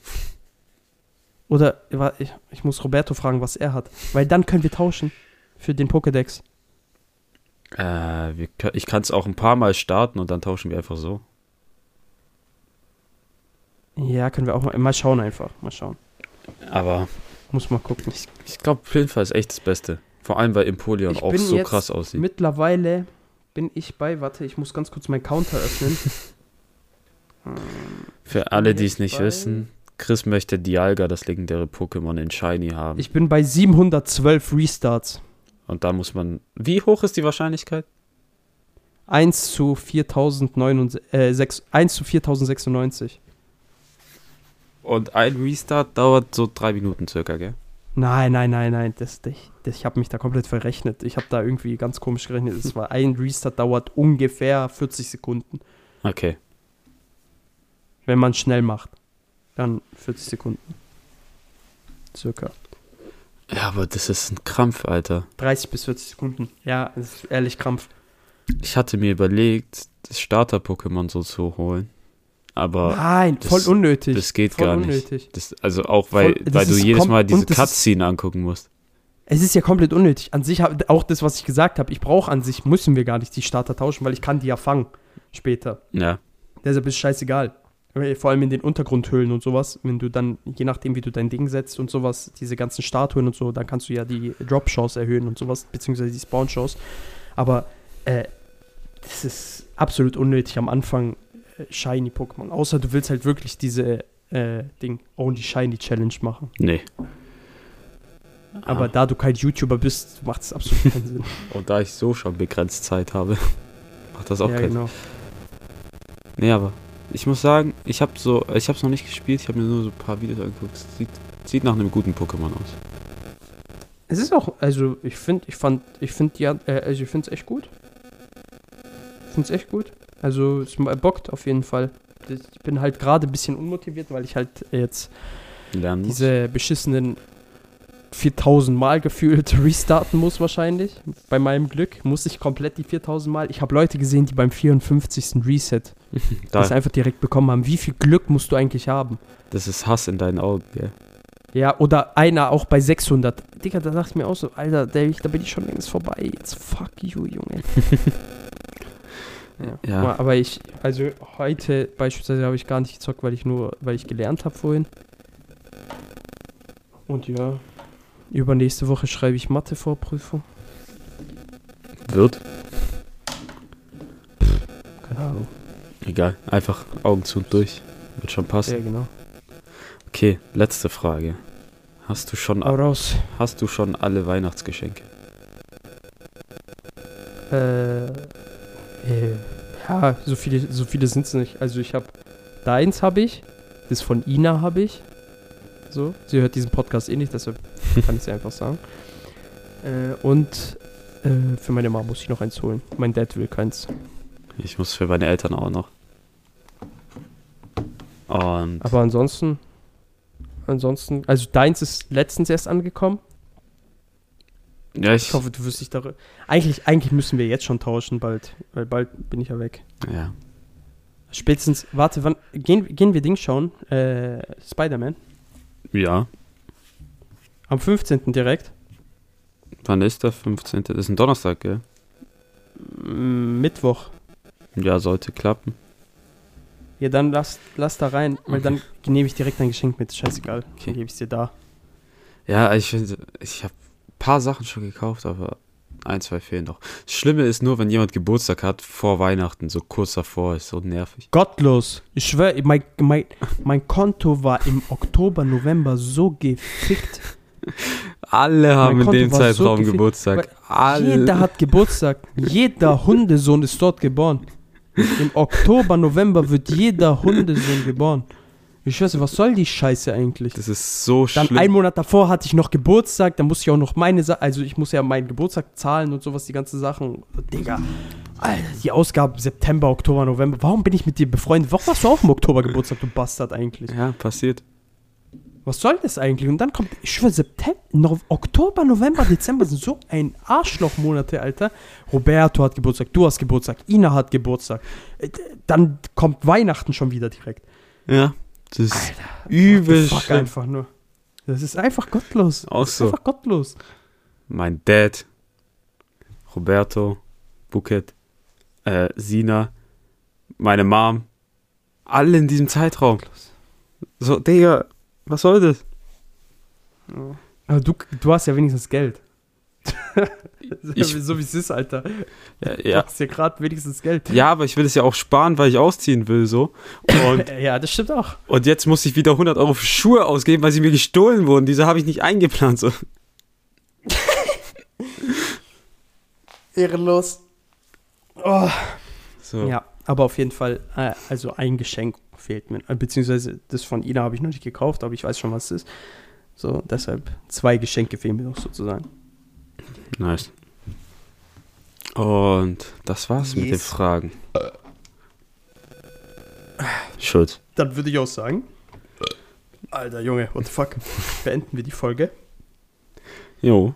Oder ich, ich muss Roberto fragen, was er hat. Weil dann können wir tauschen für den Pokédex. Äh, wir, ich kann es auch ein paar Mal starten und dann tauschen wir einfach so. Ja, können wir auch mal, mal schauen einfach. Mal schauen. Aber Muss mal gucken. ich, ich glaube, Plinfa ist echt das Beste. Vor allem, weil Empoleon Ich auch so krass aussieht. Mittlerweile bin ich bei, warte, ich muss ganz kurz meinen Counter öffnen. Hm, Für alle, die es nicht bei- wissen, Chris möchte Dialga, das legendäre Pokémon, in Shiny haben. ich bin bei 712 Restarts. und da muss man. Wie hoch ist die Wahrscheinlichkeit? 1 zu 4096, äh, 6, 1 zu 4096. Und ein Restart dauert so drei Minuten circa, gell? Nein, nein, nein, nein, das, das, das, ich habe mich da komplett verrechnet. Ich habe da irgendwie ganz komisch gerechnet. Es war ein Restart dauert ungefähr 40 Sekunden. Okay. Wenn man schnell macht, dann 40 Sekunden. Circa. Ja, aber das ist ein Krampf, Alter. 30 bis 40 Sekunden. Ja, das ist ehrlich Krampf. Ich hatte mir überlegt, das Starter-Pokémon so zu holen. Aber Nein, das- voll unnötig. das geht voll gar nicht. unnötig. das, also auch, weil, Voll- weil du jedes Mal diese Cutscene angucken musst. Es ist ja komplett unnötig. An sich, auch das, was ich gesagt habe, ich brauche an sich, müssen wir gar nicht die Starter tauschen, weil ich kann die ja fangen später. Ja. Deshalb ist es scheißegal. Weil Vor allem in den Untergrundhöhlen und sowas, wenn du dann, je nachdem, wie du dein Ding setzt und sowas, diese ganzen Statuen und so, dann kannst du ja die Drop-Chance erhöhen und sowas, beziehungsweise die Spawn-Chance. Aber äh, das ist absolut unnötig am Anfang äh, Shiny-Pokémon. Außer du willst halt wirklich diese äh, Ding, Only Shiny Challenge machen. Nee. Aber Ah. da du kein YouTuber bist, macht es absolut keinen Sinn. Und da ich so schon begrenzt Zeit habe, macht das auch ja, keinen genau. Nee, aber ich muss sagen, ich habe so, ich habe es noch nicht gespielt, ich habe mir nur so ein paar Videos angeguckt. Es Sieht, sieht nach einem guten Pokémon aus. Es ist auch, also ich finde, ich fand, ich finde ja, äh, also ich finde es echt gut. Ich finde es echt gut. Also es bockt auf jeden Fall. Ich bin halt gerade ein bisschen unmotiviert, weil ich halt jetzt Lernen muss. diese beschissenen 4000 Mal gefühlt restarten muss wahrscheinlich. Bei meinem Glück muss ich komplett die 4000 Mal. Ich habe Leute gesehen, die beim 54. Reset das da, einfach direkt bekommen haben. Wie viel Glück musst du eigentlich haben? das ist Hass in deinen Augen, gell? Ja, oder einer auch bei 600. Digga, da dachte ich mir auch so, Alter, da bin ich schon längst vorbei. Jetzt fuck you, Junge. ja. Ja. Aber ich, also heute beispielsweise habe ich gar nicht gezockt, weil ich nur, weil ich gelernt habe vorhin. Und ja, übernächste Woche schreibe ich Mathe-Vorprüfung. Wird? Keine Ahnung. Egal, einfach Augen zu und durch. Wird schon Ja, passen. genau. Okay, letzte Frage. Hast du schon, Hau raus. hast du schon alle Weihnachtsgeschenke? Äh, äh, ja, so viele, so viele sind es nicht. Also ich habe, deins habe ich, das von Ina habe ich. So, sie hört diesen Podcast eh nicht, deshalb kann ich sie einfach sagen. Äh, und äh, für meine Mama muss ich noch eins holen. Mein Dad will keins. Ich muss für meine Eltern auch noch. Und Aber ansonsten, ansonsten, also deins ist letztens erst angekommen. Ja, ich, Ich hoffe, du wirst dich darüber. Eigentlich, eigentlich müssen wir jetzt schon tauschen bald, weil bald bin ich ja weg. ja. Spätestens, warte, wann gehen, gehen wir Ding schauen? Äh, Spider-Man. Ja. Am 15. direkt. Wann ist der 15.? Das ist ein Donnerstag, gell? Mittwoch. Ja, sollte klappen. Ja, dann lass, lass da rein, weil Okay. dann nehme ich direkt ein Geschenk mit. Scheißegal. Okay. Dann gebe ich es dir da. Ja, ich finde, ich habe paar Sachen schon gekauft, aber ein, zwei fehlen noch. Das Schlimme ist nur, wenn jemand Geburtstag hat vor Weihnachten, so kurz davor, ist so nervig. Gottlos. Ich schwöre, mein, mein, mein Konto war im Oktober, November so gefickt. Alle haben in dem so Zeitraum gefickt, Geburtstag. Jeder hat Geburtstag. Jeder Hundesohn ist dort geboren. Im Oktober, November wird jeder Hundesohn geboren. Ich weiß nicht, was soll die Scheiße eigentlich? das ist so Dann schlimm. einen Monat davor hatte ich noch Geburtstag, dann musste ich auch noch meine Sachen, also ich muss ja meinen Geburtstag zahlen und sowas, die ganzen Sachen. Digga, Alter, die Ausgaben September, Oktober, November. Warum bin ich mit dir befreundet? Warum hast du auch im Oktober Geburtstag, du Bastard eigentlich? ja, passiert. Was soll das eigentlich? Und dann kommt, ich schwöre, September, no, Oktober, November, Dezember sind so ein Arschlochmonate, Alter. Roberto hat Geburtstag, du hast Geburtstag, Ina hat Geburtstag. Äh, Dann kommt Weihnachten schon wieder direkt. Ja, das ist übel Fuck schlimm. einfach nur. Das ist einfach gottlos. Auch so. einfach gottlos. Mein Dad, Roberto, Buket, äh, Sina, meine Mom, alle in diesem Zeitraum. So, Digga, was soll das? Aber du, du hast ja wenigstens Geld. Ich- so wie es ist, Alter. Ja, Du ja, hast ja gerade wenigstens Geld. ja, aber ich will es ja auch sparen, weil ich ausziehen will, so. Und, Ja, das stimmt auch. und jetzt muss ich wieder 100 Euro für Schuhe ausgeben, weil sie mir gestohlen wurden. Diese habe ich nicht eingeplant, so. Ehrenlos. Oh. so. Ja, aber auf jeden Fall, äh, also ein Geschenk fehlt mir. Äh, Beziehungsweise das von Ina habe ich noch nicht gekauft, aber ich weiß schon, was es ist. So, deshalb zwei Geschenke fehlen mir noch sozusagen. Nice. Und das war's mit den Yes. Fragen. Schuld. Dann würde ich auch sagen. Alter Junge, what the fuck? Beenden wir die Folge. Jo.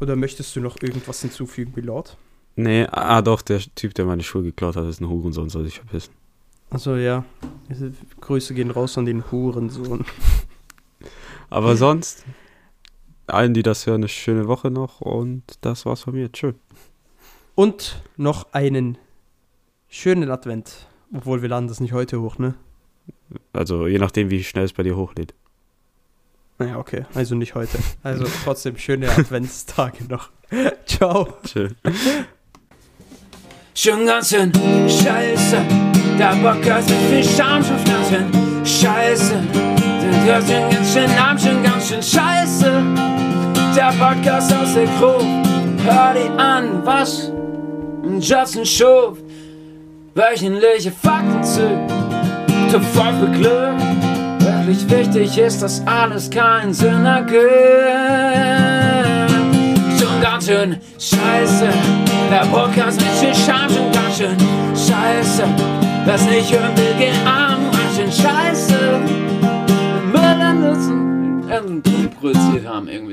Oder möchtest du noch irgendwas hinzufügen, Milord? Nee, ah doch, der Typ, der meine Schuhe geklaut hat, ist ein Hurensohn, soll sich verpissen. Also ja, Grüße gehen raus an den Hurensohn. Aber sonst, allen, die das hören, eine schöne Woche noch und das war's von mir. Tschö. Und noch einen schönen Advent. Obwohl wir laden das nicht heute hoch, ne? Also je nachdem, wie schnell es bei dir hochlädt. Naja, okay, also nicht heute. Also trotzdem schöne Adventstage noch. Ciao. Tschö. Schon ganz schön scheiße. Der Podcast mit viel Scham schon ganz. Der schon ganz schön arm, schon ganz schön scheiße. Der Podcast aus der Gruppe. Hör dir an, was Justin schuf. Wöchentliche Fakten zu. Zu voll für Glück. Wirklich wichtig ist, dass alles keinen Sinn ergibt schon ganz schön scheiße. Der Podcast mit viel Scham schon ganz schön scheiße. Was nicht hören will, geht arm, ganz schön scheiße. Nutzen, produziert haben irgendwie.